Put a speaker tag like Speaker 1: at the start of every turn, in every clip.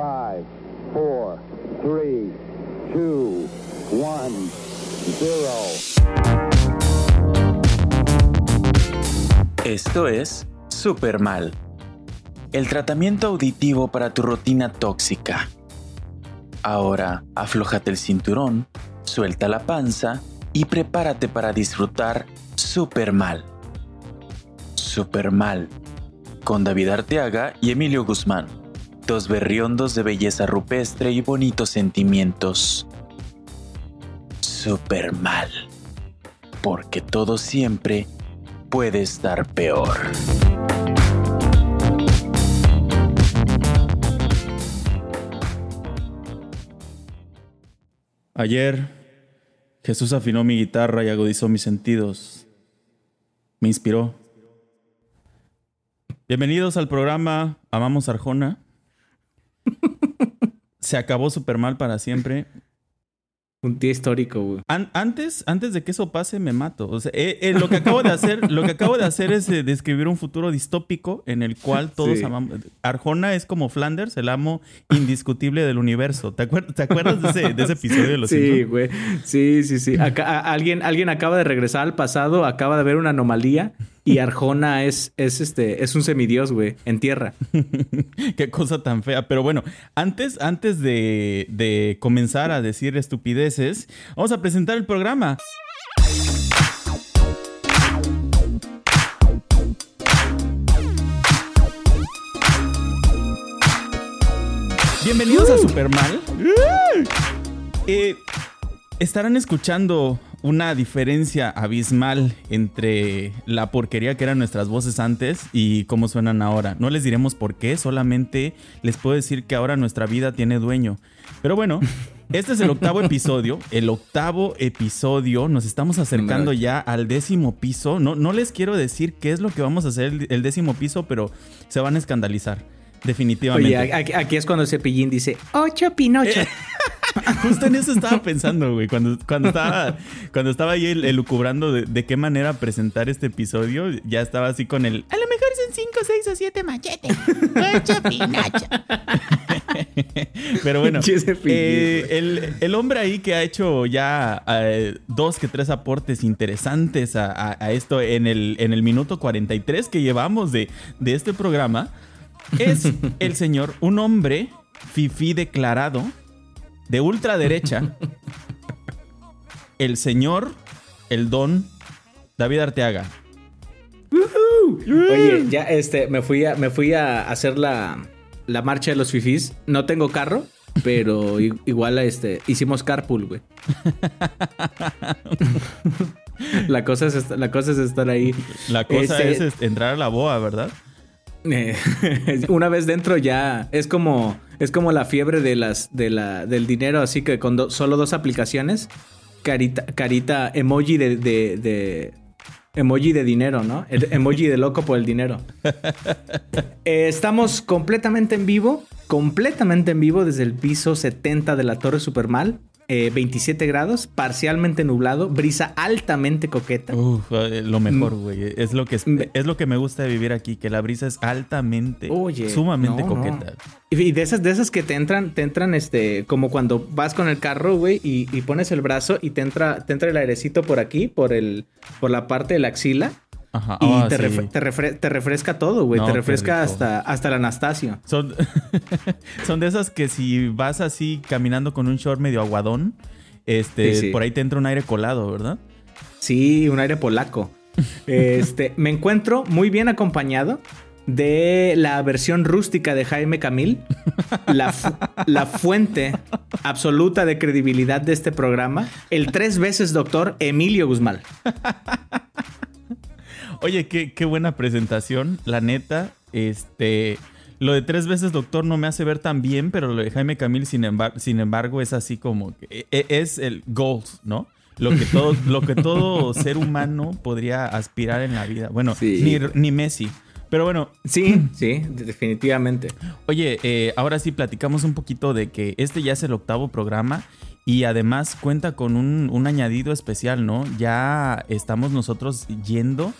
Speaker 1: 5, 4, 3, 2, 1, 0.
Speaker 2: Esto es Super Mal, el tratamiento auditivo para tu rutina tóxica. Ahora, aflójate el cinturón, suelta la panza y prepárate para disfrutar Super Mal. Super Mal, con David Arteaga y Emilio Guzmán, dos berriondos de belleza rupestre y bonitos sentimientos. Super Mal, porque todo siempre puede estar peor.
Speaker 3: Ayer Jesús afinó mi guitarra y agudizó mis sentidos. Me inspiró. Bienvenidos al programa Amamos Arjona. Se acabó super mal para siempre.
Speaker 4: Un día histórico, güey.
Speaker 3: An- antes, antes de que eso pase, me mato. O sea, eh, eh, lo que acabo de hacer, lo que acabo de hacer es eh, describir un futuro distópico en el cual todos
Speaker 4: Sí.
Speaker 3: amamos. Arjona es como Flanders, el amo indiscutible del universo. ¿Te, acuer- te acuerdas de ese, de ese episodio de Los
Speaker 4: Sí,
Speaker 3: Simpsons?
Speaker 4: güey. Sí, sí, sí. Acá, alguien, alguien acaba de regresar al pasado, acaba de ver una anomalía y Arjona es, es, este, es un semidios, güey, en tierra.
Speaker 3: Qué cosa tan fea. Pero bueno, antes, antes de, de comenzar a decir estupideces, vamos a presentar el programa. Bienvenidos a Supermal. Eh, estarán escuchando una diferencia abismal entre la porquería que eran nuestras voces antes y cómo suenan ahora. No les diremos por qué, solamente les puedo decir que ahora nuestra vida tiene dueño. Pero bueno, este es el octavo episodio. El octavo episodio. Nos estamos acercando ya al décimo piso. No, no les quiero decir qué es lo que vamos a hacer el, el décimo piso, pero se van a escandalizar. Definitivamente.
Speaker 4: Oye, aquí, aquí es cuando Cepillín dice, ocho Pinocho.
Speaker 3: Justo en eso estaba pensando, güey. Cuando, cuando, estaba, cuando estaba ahí el- elucubrando de, de qué manera presentar este episodio, ya estaba así con el. A lo mejor son 5, 6 o 7 machetes. Ocho Pinocho. Pero bueno, eh, el, el hombre ahí que ha hecho ya eh, dos que tres aportes interesantes a, a- a esto en el, en el minuto 43 que llevamos de, de este programa es el señor, un hombre fifí declarado de ultraderecha, el señor, el don David Arteaga.
Speaker 4: Oye, ya este, me fui a, me fui a hacer la, la marcha de los fifís. No tengo carro, pero igual este, hicimos carpool, güey. la, cosa es, la cosa es estar ahí.
Speaker 3: La cosa
Speaker 4: Este,
Speaker 3: es entrar a la boa, ¿verdad?
Speaker 4: Eh, una vez dentro ya es como es como la fiebre de las de la del dinero así que con do- solo dos aplicaciones carita carita emoji de, de, de- emoji de dinero no el emoji de loco por el dinero. Eh, estamos completamente en vivo completamente en vivo desde el piso 70 de la torre Supermal eh, 27 grados parcialmente nublado brisa altamente coqueta
Speaker 3: Uf, eh, lo mejor,
Speaker 4: Mm.
Speaker 3: güey. Es lo que es,
Speaker 4: Me-
Speaker 3: es lo que me gusta de vivir aquí, que la brisa es altamente,
Speaker 4: Oye,
Speaker 3: sumamente
Speaker 4: no,
Speaker 3: coqueta.
Speaker 4: Y y de esas, de esas que te entran, te entran, este, como cuando vas con el carro, güey, y, y pones el brazo y te entra, te entra el airecito por aquí, por el, por la parte de la axila,
Speaker 3: Ajá.
Speaker 4: y
Speaker 3: Ah,
Speaker 4: te,
Speaker 3: sí.
Speaker 4: refre- te, refre- te refresca todo, güey.
Speaker 3: No,
Speaker 4: te refresca hasta, hasta el Anastasio.
Speaker 3: Son, son de esas que si vas así caminando con un short medio aguadón, este,
Speaker 4: Sí, sí.
Speaker 3: por ahí te entra un aire colado, ¿verdad?
Speaker 4: Sí, un aire polaco. Este, me encuentro muy bien acompañado de la versión rústica de Jaime Camil, la, fu- la fuente absoluta de credibilidad de este programa, el tres veces doctor Emilio Guzmán.
Speaker 3: Oye, qué, qué buena presentación, la neta. Este, lo de tres veces doctor no me hace ver tan bien, pero lo de Jaime Camil, sin, embar- sin embargo, es así como que e- es el goals, ¿no? Lo que todo, lo que todo ser humano podría aspirar en la vida. Bueno,
Speaker 4: Sí.
Speaker 3: ni, ni Messi. Pero bueno,
Speaker 4: Sí, sí, definitivamente.
Speaker 3: Oye, eh, ahora sí platicamos un poquito de que este ya es el octavo programa y además cuenta con un, un añadido especial, ¿no? Ya estamos nosotros yendo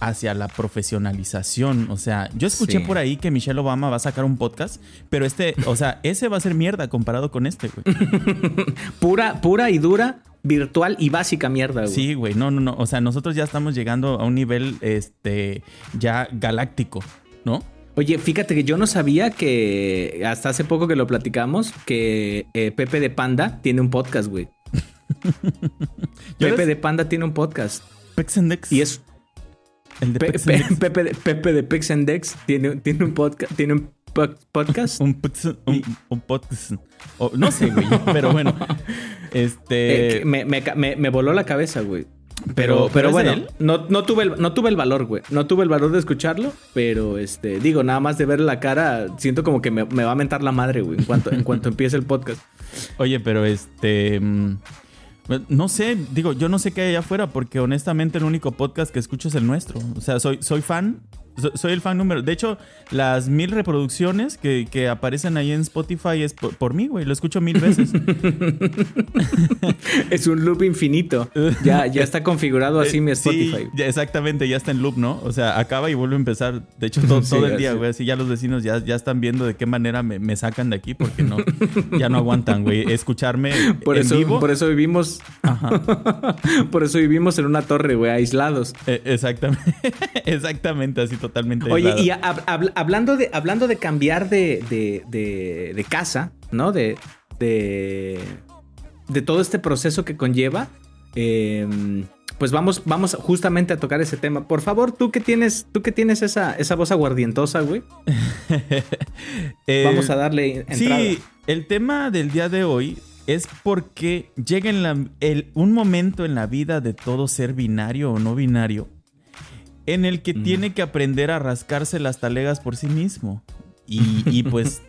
Speaker 3: hacia la profesionalización. O sea, yo escuché
Speaker 4: Sí.
Speaker 3: por ahí que Michelle Obama va a sacar un podcast, pero este, o sea, ese va a ser mierda comparado con este, güey.
Speaker 4: Pura, pura y dura, virtual y básica mierda, güey.
Speaker 3: Sí, güey, no, no, no. O sea, nosotros ya estamos llegando a un nivel, este, ya galáctico, ¿no?
Speaker 4: Oye, fíjate que yo no sabía que hasta hace poco que lo platicamos, que eh, Pepe de Panda tiene un podcast, güey.
Speaker 3: ¿Ya
Speaker 4: Pepe de Panda tiene un podcast.
Speaker 3: Pexendex.
Speaker 4: Y es
Speaker 3: el de
Speaker 4: Pe-
Speaker 3: Pexendex.
Speaker 4: Pe- Pepe, de, Pepe de Pix and Dex tiene, tiene un podcast. Tiene un po- podcast.
Speaker 3: Un, pex- un, un podcast. O- no sé, güey, pero bueno.
Speaker 4: Eh,
Speaker 3: Este.
Speaker 4: que me, me me- me voló la cabeza, güey.
Speaker 3: Pero-
Speaker 4: Pero,
Speaker 3: pero
Speaker 4: pero
Speaker 3: ¿es de
Speaker 4: bueno, no, no, tuve el, no tuve el valor, güey. No tuve el valor de escucharlo, pero este, digo, nada más de ver la cara, siento como que me, me va a mentar la madre, güey, en cuanto, en cuanto empiece el podcast.
Speaker 3: Oye, pero este. No sé, digo, yo no sé qué hay allá afuera, porque honestamente el único podcast que escucho es el nuestro. O sea, soy, soy fan. So- Soy el fan número. De hecho, las mil reproducciones que, que aparecen ahí en Spotify es por, por mí, güey. Lo escucho mil veces.
Speaker 4: Es un loop infinito. Ya, ya está configurado así mi
Speaker 3: Eh, sí,
Speaker 4: Spotify.
Speaker 3: exactamente, ya está en loop, ¿no? O sea, acaba y vuelve a empezar. De hecho, todo,
Speaker 4: Sí,
Speaker 3: todo el día, güey. Así ya los vecinos ya, ya están viendo de qué manera me, me sacan de aquí porque no, ya no aguantan, güey. Escucharme
Speaker 4: Por
Speaker 3: en
Speaker 4: eso,
Speaker 3: vivo.
Speaker 4: por eso vivimos,
Speaker 3: Ajá.
Speaker 4: por eso vivimos en una torre, güey, aislados.
Speaker 3: Eh, exactamente. exactamente, así totalmente.
Speaker 4: Oye, y hab- hab- hablando, de, hablando de cambiar de, de, de- de casa, ¿no? De, de, de todo este proceso que conlleva, eh, pues vamos, vamos justamente a tocar ese tema. Por favor, tú que tienes, tú que tienes esa, esa voz aguardientosa, güey,
Speaker 3: Eh,
Speaker 4: vamos a darle entrada.
Speaker 3: Sí, el tema del día de hoy es porque llega en la- el- un momento en la vida de todo ser binario o no binario en el que
Speaker 4: Mm.
Speaker 3: tiene que aprender a rascarse las talegas por sí mismo. Y, y, pues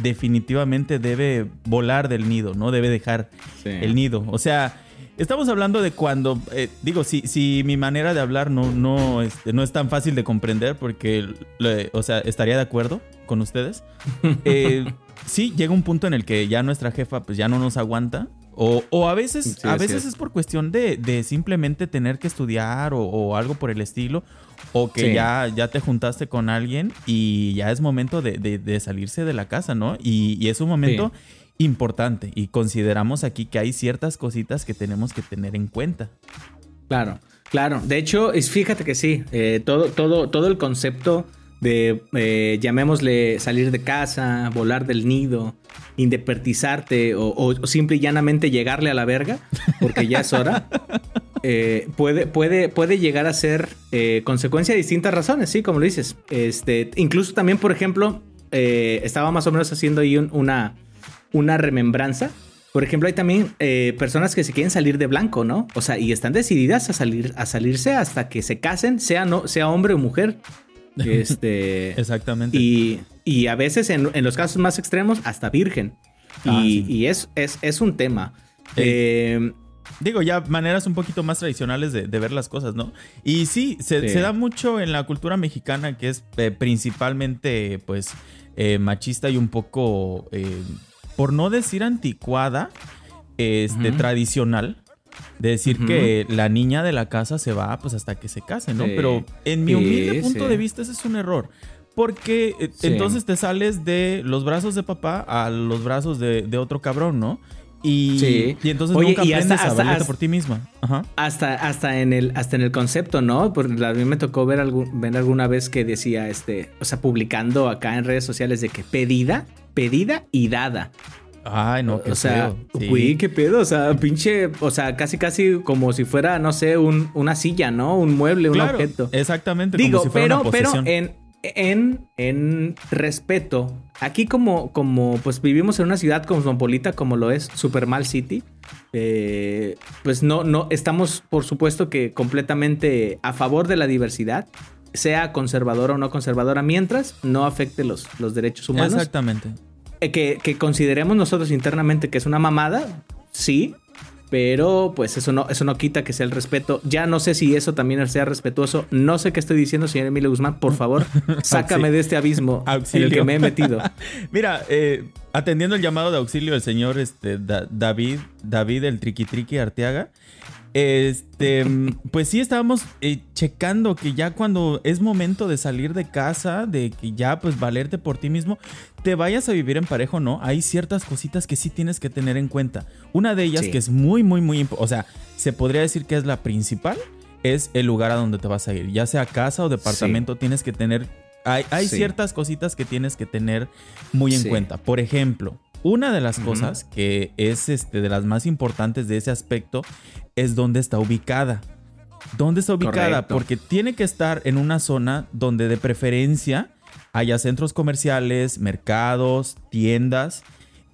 Speaker 3: definitivamente debe volar del nido, ¿no? Debe dejar
Speaker 4: Sí.
Speaker 3: el nido. O sea, estamos hablando de cuando, eh, digo, si, si mi manera de hablar no, no, este, no es tan fácil de comprender, porque, le- o sea, estaría de acuerdo con ustedes. Eh, sí, llega un punto en el que ya nuestra jefa pues ya no nos aguanta. O, o a veces,
Speaker 4: Sí,
Speaker 3: a veces
Speaker 4: es.
Speaker 3: es por cuestión de, de simplemente tener que estudiar o, o algo por el estilo. O que
Speaker 4: Sí.
Speaker 3: ya, ya te juntaste con alguien y ya es momento de, de- de salirse de la casa, ¿no? Y, y es un momento importante. Y consideramos aquí que hay ciertas cositas que tenemos que tener en cuenta.
Speaker 4: Claro, claro. De hecho, fíjate que sí, eh, todo, todo, todo el concepto de, eh, llamémosle, salir de casa, volar del nido, independizarte o, o- o simple y llanamente llegarle a la verga, porque ya es hora, eh, puede, puede, puede llegar a ser eh, consecuencia de distintas razones, sí, como lo dices. Este, incluso también, por ejemplo, eh, estaba más o menos haciendo ahí un- una, una remembranza. Por ejemplo, hay también eh, personas que se quieren salir de blanco, ¿no? O sea, y están decididas a salir, a salirse hasta que se casen, sea no, sea hombre o mujer. Este.
Speaker 3: Exactamente.
Speaker 4: y, y a veces, en, en los casos más extremos, hasta virgen.
Speaker 3: Ah,
Speaker 4: y,
Speaker 3: sí.
Speaker 4: y es, es, es un tema.
Speaker 3: Sí.
Speaker 4: Eh,
Speaker 3: Digo, ya maneras un poquito más tradicionales de, de ver las cosas, ¿no? Y sí, se,
Speaker 4: Sí.
Speaker 3: se da mucho en la cultura mexicana que es eh, principalmente, pues, eh, machista y un poco, eh, por no decir anticuada, este, tradicional. De decir que la niña de la casa se va pues hasta que se case, ¿no?
Speaker 4: Sí.
Speaker 3: Pero en mi
Speaker 4: Sí,
Speaker 3: humilde punto
Speaker 4: sí.
Speaker 3: de vista ese es un error. Porque eh, entonces te sales de los brazos de papá a los brazos de, de otro cabrón, ¿no? Y,
Speaker 4: Sí.
Speaker 3: y entonces
Speaker 4: Oye,
Speaker 3: nunca
Speaker 4: y hasta-
Speaker 3: aprendes a valerte
Speaker 4: hasta-
Speaker 3: por ti misma. Ajá.
Speaker 4: hasta, hasta, en el, hasta en el concepto, ¿no? Porque a mí me tocó ver, algún, ver alguna vez que decía, este, o sea, publicando acá en redes sociales de que pedida, pedida y dada.
Speaker 3: Ay, no, qué
Speaker 4: o sea,
Speaker 3: feo. Sí.
Speaker 4: güey, qué pedo, o sea, pinche, o sea, casi casi como si fuera, no sé, un, una silla, ¿no? Un mueble, un objeto.
Speaker 3: Exactamente,
Speaker 4: Digo,
Speaker 3: como si fuera
Speaker 4: pero,
Speaker 3: una
Speaker 4: pero en, en, en respeto, aquí como, como pues vivimos en una ciudad cosmopolita como lo es Supermal City, eh, pues no, no, estamos por supuesto que completamente a favor de la diversidad, sea conservadora o no conservadora, mientras no afecte los, los derechos humanos.
Speaker 3: Exactamente.
Speaker 4: Eh, que, que consideremos nosotros internamente que es una mamada, sí, pero pues eso no, eso no quita que sea el respeto. Ya no sé si eso también sea respetuoso. No sé qué estoy diciendo, señor Emilio Guzmán. Por favor, sácame de este abismo en
Speaker 3: Auxilio.
Speaker 4: el que me he metido.
Speaker 3: Mira, eh, atendiendo el llamado de auxilio del señor este, Da- David, David el Triqui Triqui Arteaga, Este, pues sí, estábamos eh, checando que ya cuando es momento de salir de casa, de que ya pues valerte por ti mismo, te vayas a vivir en parejo, ¿no? Hay ciertas cositas que sí tienes que tener en cuenta. Una de ellas que es muy, muy, muy importante, o sea, se podría decir que es la principal, es el lugar a donde te vas a ir. Ya sea casa o departamento, tienes que tener... Hay, hay ciertas cositas que tienes que tener muy en cuenta. Por ejemplo, una de las cosas que es este, de las más importantes de ese aspecto es dónde está ubicada. ¿Dónde está ubicada? Porque tiene que estar en una zona donde de preferencia haya centros comerciales, mercados, tiendas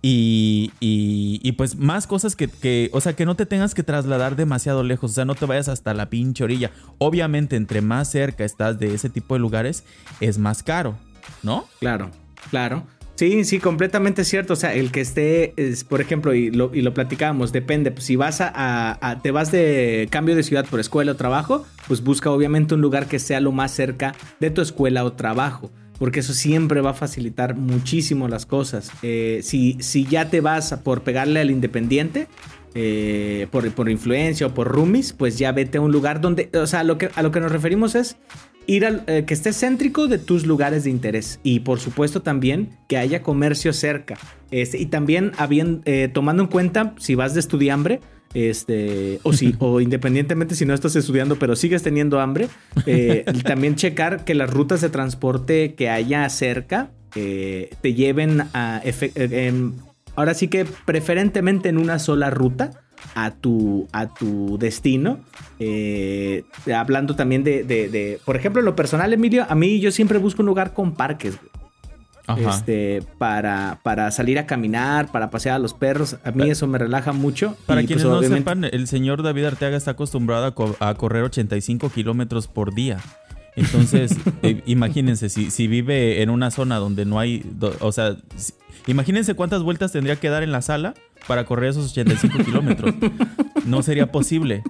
Speaker 3: y, y, pues más cosas que, que, o sea, que no te tengas que trasladar demasiado lejos, o sea, no te vayas hasta la pinche orilla. Obviamente, entre más cerca estás de ese tipo de lugares, es más caro, ¿no?
Speaker 4: Claro, claro. Sí, sí, completamente cierto. O sea, el que esté, es, por ejemplo, y lo, y lo platicábamos, depende. Pues, si vas a, te vas de cambio de ciudad por escuela o trabajo, pues busca obviamente un lugar que sea lo más cerca de tu escuela o trabajo. Porque eso siempre va a facilitar muchísimo las cosas. Eh, si, si ya te vas por pegarle al independiente, eh, por, por, influencia o por roomies, pues ya vete a un lugar donde, o sea, lo que, a lo que nos referimos es ir al eh, que esté céntrico de tus lugares de interés y por supuesto también que haya comercio cerca. Este, y también eh, tomando en cuenta si vas de estudiambre este, o si, o independientemente si no estás estudiando, pero sigues teniendo hambre, eh, también checar que las rutas de transporte que haya cerca te lleven a, ahora sí que preferentemente en una sola ruta, a tu, a tu destino. Eh, hablando también de, por ejemplo, en lo personal, Emilio, a mí yo siempre busco un lugar con parques. Este, para, para salir a caminar, para pasear a los perros. A mí eso me relaja mucho.
Speaker 3: Para quienes pues, no sepan, el señor David Arteaga está acostumbrado a, correr 85 kilómetros por día. Entonces, eh, imagínense, si, si, vive en una zona donde no hay, o sea, imagínense cuántas vueltas tendría que dar en la sala para correr esos 85 kilómetros. No sería posible.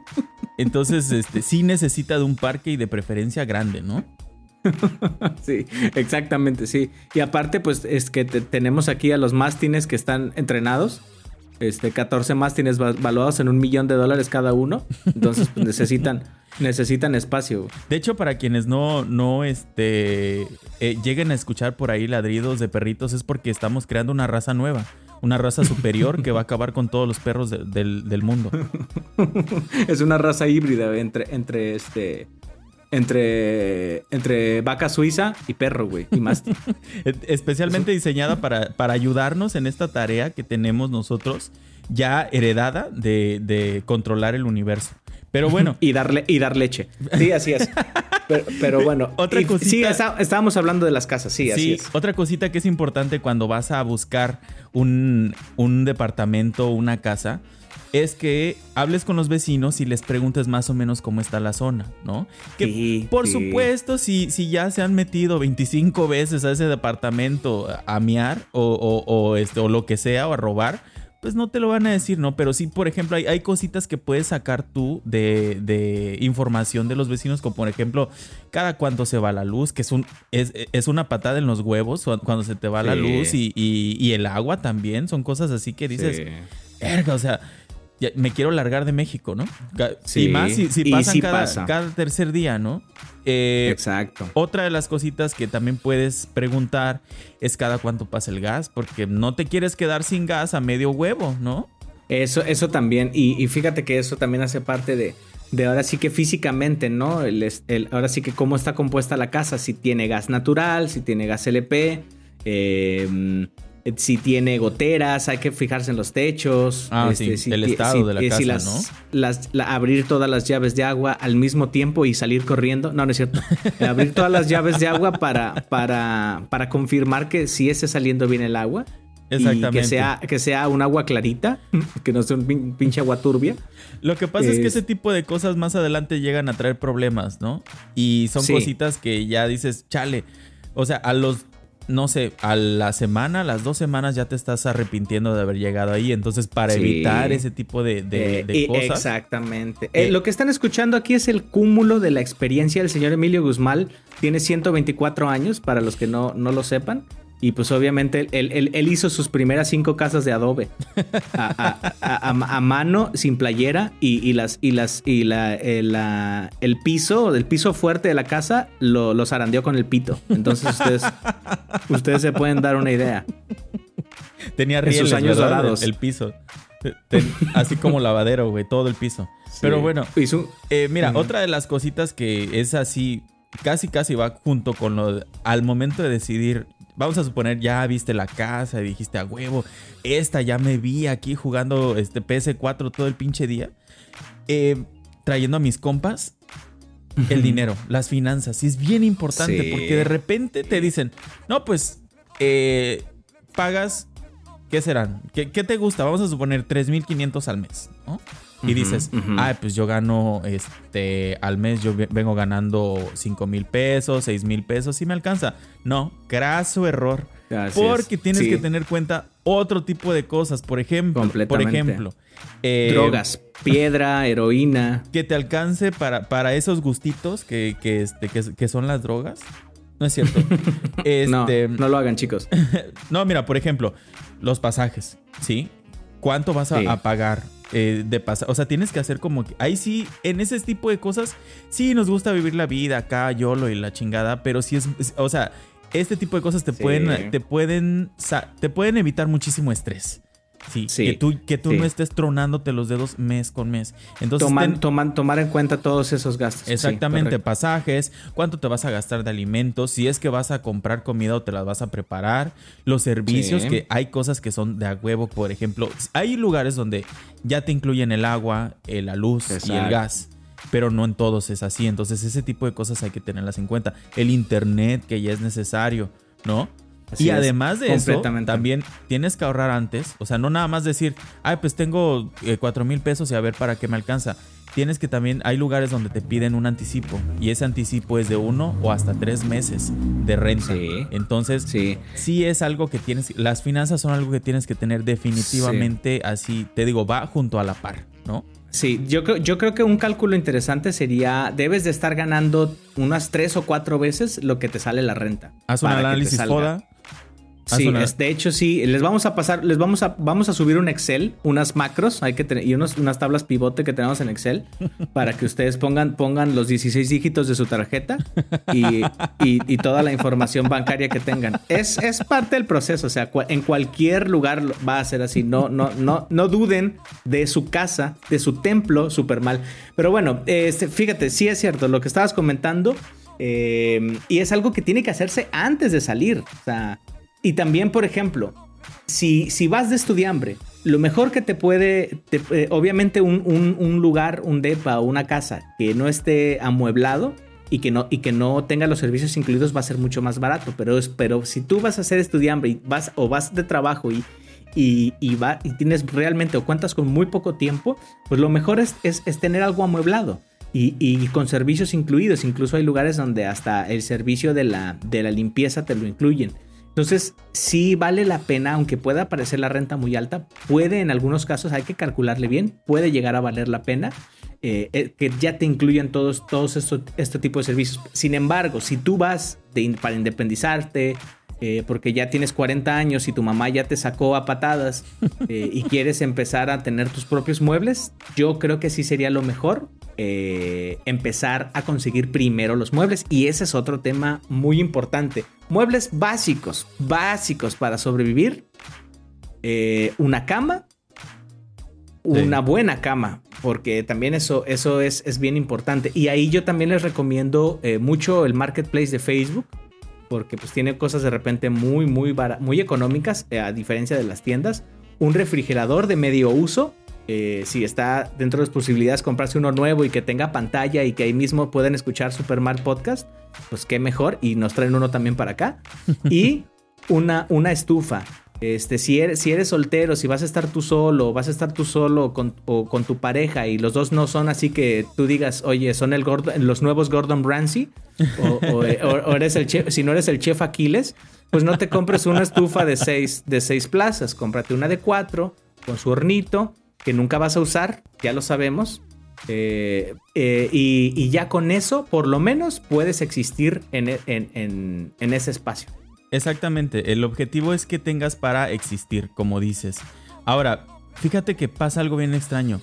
Speaker 3: Entonces, este, sí necesita de un parque y de preferencia grande, ¿no?
Speaker 4: Sí, exactamente, sí. Y aparte, pues es que tenemos aquí a los mástines que están entrenados. Este, 14 mástines valuados en un millón de dólares cada uno. Entonces, pues, necesitan, necesitan espacio.
Speaker 3: De hecho, para quienes no, no este, eh, lleguen a escuchar por ahí ladridos de perritos, es porque estamos creando una raza nueva una raza superior que va a acabar con todos los perros del, mundo.
Speaker 4: es una raza híbrida entre, entre este. Entre, entre vaca suiza y perro, güey, y más.
Speaker 3: Especialmente diseñada para, para ayudarnos en esta tarea que tenemos nosotros, ya heredada de, de controlar el universo. Pero bueno.
Speaker 4: y, darle, y dar leche. Sí, así es. Pero, bueno.
Speaker 3: Otra cosita.
Speaker 4: Sí, estábamos hablando de las casas, sí, así es.
Speaker 3: Otra cosita que es importante cuando vas a buscar un, un departamento o una casa es que hables con los vecinos y les preguntes más o menos cómo está la zona, ¿no? Que por supuesto, si, si ya se han metido 25 veces a ese departamento a miar o, o, este, o lo que sea o a robar, pues no te lo van a decir, ¿no? Pero sí, por ejemplo, hay, hay cositas que puedes sacar tú de, de, información de los vecinos, como por ejemplo, cada cuánto se va la luz, que es, un, es, es una patada en los huevos cuando se te va la luz y, y, el agua también, son cosas así que dices, verga, o sea, me quiero largar de México, ¿no? Sí. Y más si, si pasan cada, cada tercer día, ¿no?
Speaker 4: Eh, Exacto.
Speaker 3: Otra de las cositas que también puedes preguntar es cada cuánto pasa el gas, porque no te quieres quedar sin gas a medio huevo, ¿no?
Speaker 4: Eso, eso también, y, fíjate que eso también hace parte de, de ahora sí que físicamente, ¿no? El, el, ahora sí que cómo está compuesta la casa, si tiene gas natural, si tiene gas LP, eh, si tiene goteras, hay que fijarse en los techos.
Speaker 3: Ah, este, sí, el estado de la casa,
Speaker 4: las, Las, abrir todas las llaves de agua al mismo tiempo y salir corriendo. No, no es cierto. abrir todas las llaves de agua para, para, para confirmar que sí esté saliendo bien el agua. Exactamente. Y que sea, que sea un agua clarita, que no sea un pinche agua turbia.
Speaker 3: Lo que pasa es, que ese tipo de cosas más adelante llegan a traer problemas, ¿no? Y son cositas que ya dices, chale. O sea, a los no sé, a la semana, a las dos semanas ya te estás arrepintiendo de haber llegado ahí. Entonces, para evitar ese tipo de, eh, cosas.
Speaker 4: Exactamente. Eh, lo que están escuchando aquí es el cúmulo de la experiencia del señor Emilio Guzmán. Tiene 124 años, para los que no, no lo sepan. Y pues obviamente él, él- él hizo sus primeras cinco casas de adobe a, a- a- a- mano, sin playera, y, y las, y las, y la, el, la- el piso, el piso fuerte de la casa lo, lo zarandeó con el pito. Entonces ustedes, ustedes se pueden dar una idea.
Speaker 3: Tenía
Speaker 4: En
Speaker 3: rieles,
Speaker 4: sus años
Speaker 3: ¿verdad?
Speaker 4: dorados.
Speaker 3: El, el piso. Ten- así como lavadero, güey, todo el piso. Pero bueno, eh, mira, otra de las cositas que es así, casi casi va junto con lo de- al momento de decidir. Vamos a suponer, ya viste la casa y dijiste a huevo, esta ya me vi aquí jugando este PS4 todo el pinche día. Eh, trayendo a mis compas el dinero, las finanzas. Y es bien importante
Speaker 4: Sí.
Speaker 3: porque de repente te dicen, no, pues eh, pagas, ¿qué serán? ¿Qué, qué te gusta? Vamos a suponer 3.500 al mes, ¿no? Y dices,
Speaker 4: ujú.
Speaker 3: ah, pues yo gano, este, al mes yo ve- vengo ganando 5 mil pesos, 6 mil pesos, sí me alcanza. No, craso error.
Speaker 4: Así es.
Speaker 3: porque tienes
Speaker 4: Sí.
Speaker 3: que tener cuenta otro tipo de cosas. Por ejemplo, por ejemplo, eh,
Speaker 4: Drogas, piedra, heroína.
Speaker 3: que te alcance para, para esos gustitos que, que, este, que, que son las drogas. No es cierto. Este,
Speaker 4: No, no lo hagan, chicos.
Speaker 3: no, mira, por ejemplo, los pasajes, ¿sí? ¿Cuánto vas a,
Speaker 4: Sí.
Speaker 3: a pagar eh, de pasaje? O sea, tienes que hacer como que... Ahí sí, en ese tipo de cosas, sí nos gusta vivir la vida acá, YOLO y la chingada, pero sí es... es- o sea, este tipo de cosas te
Speaker 4: Sí.
Speaker 3: pueden... Te pueden, te pueden evitar muchísimo estrés. Sí,
Speaker 4: Sí,
Speaker 3: que tú, que tú
Speaker 4: sí.
Speaker 3: no estés tronándote los dedos mes con mes. Entonces,
Speaker 4: Toman-
Speaker 3: ten-
Speaker 4: toman- tomar en cuenta todos esos gastos.
Speaker 3: Exactamente, pasajes, cuánto te vas a gastar de alimentos, si es que vas a comprar comida o te las vas a preparar, los servicios, que hay cosas que son de a huevo, por ejemplo, hay lugares donde ya te incluyen el agua, eh, la luz y el gas, pero no en todos es así, entonces ese tipo de cosas hay que tenerlas en cuenta, el internet que ya es necesario, ¿no?
Speaker 4: Así
Speaker 3: y
Speaker 4: es,
Speaker 3: además de eso, también tienes que ahorrar antes. O sea, no nada más decir, ay, pues tengo eh, cuatro mil pesos y a ver para qué me alcanza. Tienes que también, hay lugares donde te piden un anticipo. Y ese anticipo es de uno o hasta tres meses de renta.
Speaker 4: Sí.
Speaker 3: Entonces, sí.
Speaker 4: Sí.
Speaker 3: es algo que tienes, las finanzas son algo que tienes que tener definitivamente así, te digo, va junto a la par, ¿no?
Speaker 4: Sí, yo creo, yo creo que un cálculo interesante sería, debes de estar ganando unas tres o cuatro veces lo que te sale la renta.
Speaker 3: Haz un análisis
Speaker 4: salga.
Speaker 3: FODA.
Speaker 4: Sí, es- de hecho sí, les vamos a pasar, les vamos a, vamos a subir un Excel, unas macros, hay que tener, y unos, unas tablas pivote que tenemos en Excel para que ustedes pongan, pongan los 16 dígitos de su tarjeta y, y- y toda la información bancaria que tengan. Es, es parte del proceso, o sea, en cualquier lugar va a ser así. No, no, no, no duden de su casa, de su templo, súper mal. Pero bueno, este, fíjate, sí es cierto lo que estabas comentando. eh, y es algo que tiene que hacerse antes de salir. O sea, y también, por ejemplo, si, si vas de estudiambre, lo mejor que te puede, eh, obviamente un, un- un lugar, un depa o una casa que no esté amueblado y que, no, y que no tenga los servicios incluidos va a ser mucho más barato. Pero, pero si tú vas a ser estudiambre y vas, o vas de trabajo y, y, y va, y tienes realmente o cuentas con muy poco tiempo, pues lo mejor es, es- es tener algo amueblado. Y, y con servicios incluidos, incluso hay lugares donde hasta el servicio de la, de la limpieza te lo incluyen. Entonces, sí vale la pena, aunque pueda parecer la renta muy alta, puede en algunos casos, hay que calcularle bien, puede llegar a valer la pena eh, eh, que ya te incluyan todos, todos estos, este tipo de servicios. Sin embargo, si tú vas de para independizarte, eh, porque ya tienes 40 años y tu mamá ya te sacó a patadas y quieres empezar a tener tus propios muebles, yo creo que sí sería lo mejor eh, empezar a conseguir primero los muebles. Y ese es otro tema muy importante. Muebles básicos, básicos para sobrevivir. Eh, una cama, una buena cama, porque también eso, eso es, es bien importante. Y ahí yo también les recomiendo eh, mucho el marketplace de Facebook, porque pues tiene cosas de repente muy, muy, muy económicas, eh, a diferencia de las tiendas. Un refrigerador de medio uso, eh, si está dentro de las posibilidades comprarse uno nuevo y que tenga pantalla y que ahí mismo pueden escuchar Supermar Podcast, pues qué mejor. Y nos traen uno también para acá. Y una, una estufa. Este, si eres, si eres soltero, si vas a estar tú solo, vas a estar tú solo con, o con tu pareja y los dos no son así que tú digas, oye, son el Gordon- los nuevos Gordon Ramsay, o- o- o eres el chef, si no eres el chef Aquiles, pues no te compres una estufa de seis, de seis plazas, cómprate una de cuatro, con su hornito, que nunca vas a usar, ya lo sabemos. eh, eh, y, y ya con eso, por lo menos, puedes existir en, e- en- en- en ese espacio.
Speaker 3: Exactamente, el objetivo es que tengas para existir, como dices. Ahora, fíjate que pasa algo bien extraño.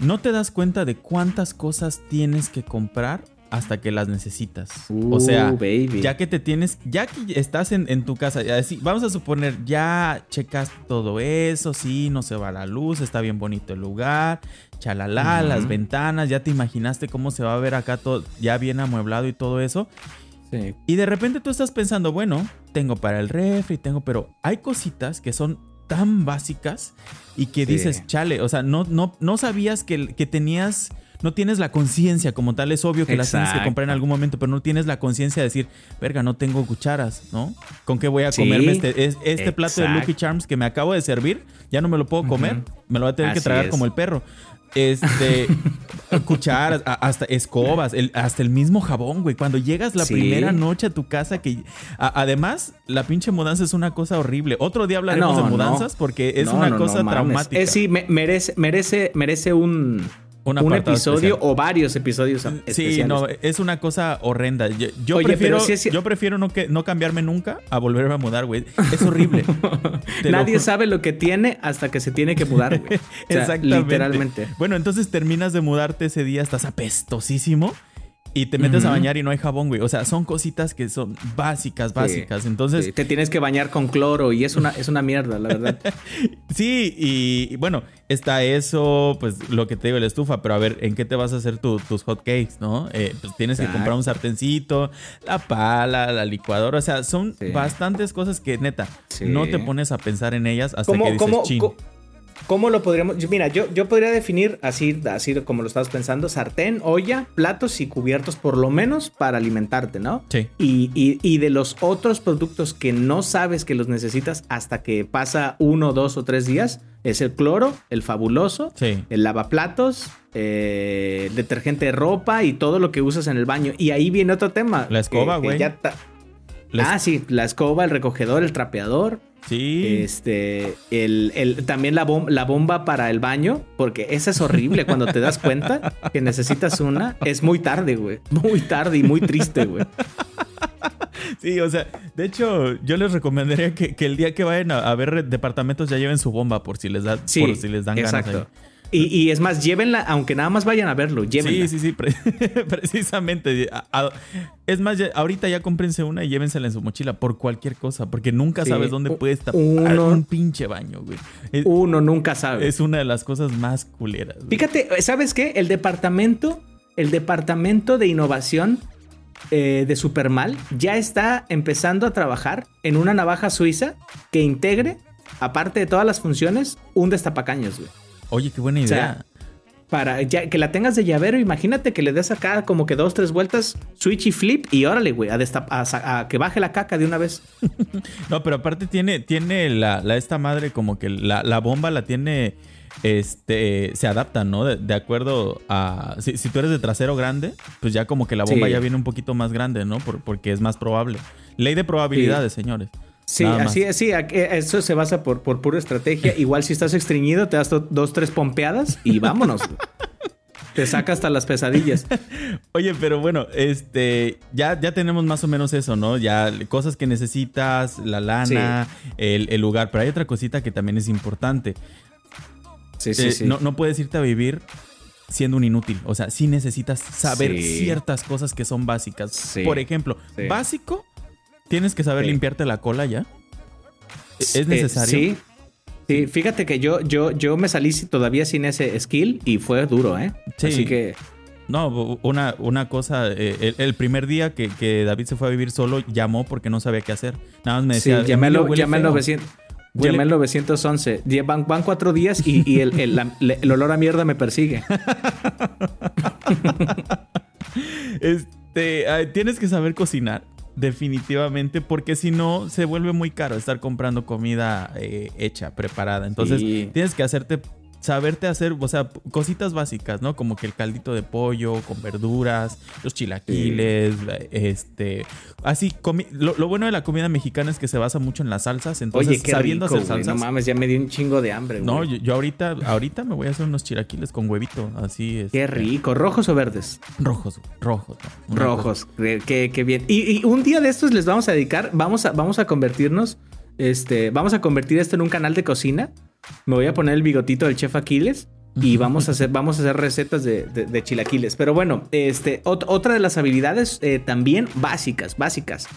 Speaker 3: No te das cuenta de cuántas cosas tienes que comprar hasta que las necesitas. o sea,
Speaker 4: Uh, baby.
Speaker 3: ya que te tienes, ya que estás en, en tu casa, ya sí, vamos a suponer, ya checaste todo eso, sí, no se va la luz, está bien bonito el lugar, chalala, las ventanas, ya te imaginaste cómo se va a ver acá todo, ya bien amueblado y todo eso.
Speaker 4: Sí.
Speaker 3: Y de repente tú estás pensando, bueno, tengo para el refri, tengo, pero hay cositas que son tan básicas y que
Speaker 4: Sí.
Speaker 3: dices, chale, o sea, no, no, no sabías que, que tenías, no tienes la conciencia como tal, es obvio que las tienes que comprar en algún momento, pero no tienes la conciencia de decir, verga, no tengo cucharas, ¿no? ¿Con qué voy a
Speaker 4: Sí.
Speaker 3: comerme este, es- este plato de. Lucky Charms que me acabo de servir? Ya no me lo puedo comer, me lo voy a tener que tragar
Speaker 4: es.
Speaker 3: como el perro. Este, cucharas, hasta escobas, el- hasta el mismo jabón, güey. Cuando llegas la
Speaker 4: Sí.
Speaker 3: primera noche a tu casa, que a- además la pinche mudanza es una cosa horrible. Otro día hablaremos
Speaker 4: No,
Speaker 3: de mudanzas
Speaker 4: no.
Speaker 3: porque es
Speaker 4: No,
Speaker 3: una cosa traumática.
Speaker 4: Eh, sí, me- merece, merece, merece un,
Speaker 3: Un
Speaker 4: episodio
Speaker 3: especial.
Speaker 4: o varios episodios
Speaker 3: Sí,
Speaker 4: especiales.
Speaker 3: no, es una cosa horrenda. Yo, yo
Speaker 4: Oye,
Speaker 3: prefiero,
Speaker 4: es-
Speaker 3: yo prefiero no, que, no cambiarme nunca a volverme a mudar, güey. Es horrible. Lo
Speaker 4: Nadie sabe lo que tiene hasta que se tiene que mudar, güey. O sea,
Speaker 3: Exactamente.
Speaker 4: Literalmente.
Speaker 3: Bueno, entonces terminas de mudarte ese día, estás apestosísimo y te metes a bañar y no hay jabón, güey. O sea, son cositas que son básicas, básicas. Entonces,
Speaker 4: Sí, te tienes que bañar con cloro y es una, es una mierda, la verdad.
Speaker 3: sí, y, y bueno, está eso, pues lo que te digo, la estufa, pero a ver, ¿en qué te vas a hacer tu- tus hot cakes, no? Eh, pues tienes que comprar un sartencito, la pala, la licuadora, o sea, son
Speaker 4: Sí.
Speaker 3: bastantes cosas que neta, no te pones a pensar en ellas hasta
Speaker 4: ¿Cómo,
Speaker 3: que dices, chin.
Speaker 4: Cómo lo podríamos...? Mira, yo, yo podría definir así, así como lo estabas pensando, sartén, olla, platos y cubiertos por lo menos para alimentarte, ¿no?
Speaker 3: Sí.
Speaker 4: Y, y- y de los otros productos que no sabes que los necesitas hasta que pasa uno, dos o tres días, es el cloro, el fabuloso,
Speaker 3: Sí.
Speaker 4: el lavaplatos, eh, el detergente de ropa y todo lo que usas en el baño. Y ahí viene otro tema.
Speaker 3: La escoba, güey.
Speaker 4: ya ta-
Speaker 3: La
Speaker 4: Ah, sí, la escoba, el recogedor, el trapeador.
Speaker 3: Sí.
Speaker 4: Este, el, el- también la, bom- la bomba para el baño, porque esa es horrible cuando te das cuenta que necesitas una. Es muy tarde, güey. Muy tarde y muy triste, güey.
Speaker 3: Sí, o sea, de hecho, yo les recomendaría que, que el día que vayan a, a ver departamentos ya lleven su bomba por si les da,
Speaker 4: Sí,
Speaker 3: por si les dan
Speaker 4: exacto.
Speaker 3: ganas. ahí.
Speaker 4: Y, y es más, llévenla, aunque nada más vayan a verlo, llévenla.
Speaker 3: Sí, sí, sí, pre- precisamente. A- a- es más, ya- ahorita ya cómprense una y llévensela en su mochila por cualquier cosa, porque nunca
Speaker 4: Sí,
Speaker 3: sabes dónde
Speaker 4: u-
Speaker 3: puede estar
Speaker 4: uno-
Speaker 3: un pinche baño, güey. Es,
Speaker 4: Uno nunca sabe.
Speaker 3: es una de las cosas más culeras. güey.
Speaker 4: Fíjate, ¿sabes qué? El departamento, el departamento de innovación eh, de Supermal ya está empezando a trabajar en una navaja suiza que integre, aparte de todas las funciones, un destapacaños, güey.
Speaker 3: Oye, qué buena
Speaker 4: O sea,
Speaker 3: idea.
Speaker 4: Para ya, que la tengas de llavero, imagínate que le des acá como que dos, tres vueltas, switch y flip, y órale, güey, a, a que baje la caca de una vez.
Speaker 3: No, pero aparte tiene, tiene la, la- esta madre como que la, la bomba la tiene. Este se adapta, ¿no? De, de acuerdo a. Si, si tú eres de trasero grande, pues ya como que la bomba
Speaker 4: Sí.
Speaker 3: ya viene un poquito más grande, ¿no? Por- porque es más probable. Ley de probabilidades, señores.
Speaker 4: Sí,
Speaker 3: Nada más.
Speaker 4: así es, sí, eh, eso se basa por, por pura estrategia. Igual si estás estreñido, te das do- dos, tres pompeadas y vámonos. te saca hasta las pesadillas.
Speaker 3: Oye, pero bueno, este, ya, ya tenemos más o menos eso, ¿no? Ya cosas que necesitas, la lana, el, el lugar. Pero hay otra cosita que también es importante.
Speaker 4: Sí,
Speaker 3: Eh, No, no puedes irte a vivir siendo un inútil. O sea, sí necesitas saber
Speaker 4: Sí.
Speaker 3: ciertas cosas que son básicas.
Speaker 4: Sí.
Speaker 3: Por ejemplo,
Speaker 4: Sí.
Speaker 3: básico, tienes que saber
Speaker 4: Sí.
Speaker 3: limpiarte la cola ya. ¿Es
Speaker 4: Eh,
Speaker 3: necesario?
Speaker 4: sí. Sí, fíjate que yo, yo, yo me salí todavía sin ese skill y fue duro, ¿eh?
Speaker 3: Sí.
Speaker 4: Así que
Speaker 3: No, una, una cosa, eh, el, el primer día que, que David se fue a vivir solo, llamó porque no sabía qué hacer. Nada más me
Speaker 4: sí,
Speaker 3: decía,
Speaker 4: llamé, al-
Speaker 3: "Emilio, huele
Speaker 4: llamé al
Speaker 3: feo".
Speaker 4: 900.
Speaker 3: Huele-
Speaker 4: Llamé al 911. Lle- Van, van cuatro días y, y el, el- la- le- el olor a mierda me persigue.
Speaker 3: Este, tienes que saber cocinar, definitivamente, porque si no, se vuelve muy caro estar comprando comida eh, hecha, preparada. Entonces,
Speaker 4: Sí.
Speaker 3: tienes que hacerte saberte hacer, o sea, cositas básicas, ¿no? Como que el caldito de pollo con verduras, los chilaquiles, este, así, lo, bueno de la comida mexicana es que se basa mucho en las salsas, entonces
Speaker 4: Oye, qué sabiendo hacer salsas. no mames, ya me di un chingo de hambre.
Speaker 3: No, yo, ahorita, ahorita me voy a hacer unos chilaquiles con huevito, así es.
Speaker 4: Qué este. rico, rojos o verdes.
Speaker 3: Rojos, rojos.
Speaker 4: Rojos, qué, qué, bien. Y, un día de estos les vamos a dedicar, vamos a, vamos a convertirnos, este, vamos a convertir esto en un canal de cocina me voy a poner el bigotito del chef Aquiles y vamos a hacer, vamos a hacer recetas de, chilaquiles. Pero bueno, este, otra de las habilidades eh, también básicas, básicas,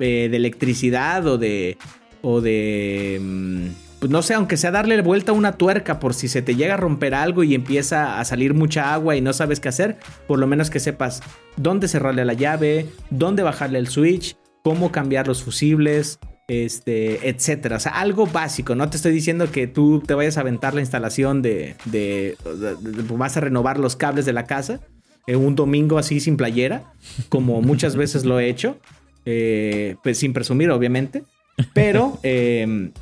Speaker 4: eh, de electricidad o de, o de, mm, pues no sé, aunque sea darle vuelta a una tuerca por si se te llega a romper algo y empieza a salir mucha agua y no sabes qué hacer, por lo menos que sepas dónde cerrarle la llave, dónde bajarle el switch, cómo cambiar los fusibles, este, etcétera. O sea, algo básico. No te estoy diciendo que tú te vayas a aventar la instalación de, de, vas a renovar los cables de la casa en un domingo así sin playera, como muchas veces lo he hecho, eh, pues sin presumir, obviamente, pero, em,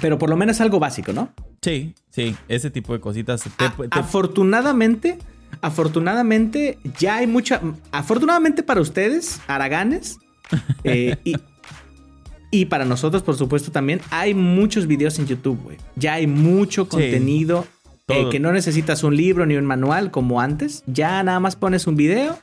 Speaker 4: pero por lo menos algo básico, ¿no?
Speaker 3: Sí, sí, ese tipo de cositas.
Speaker 4: Afortunadamente, afortunadamente ya hay mucha, afortunadamente para ustedes, Araganes, eh, y, y para nosotros, por supuesto, también hay muchos videos en YouTube, güey. Ya hay mucho contenido eh, que no necesitas un libro ni un manual como antes. Ya nada más pones un video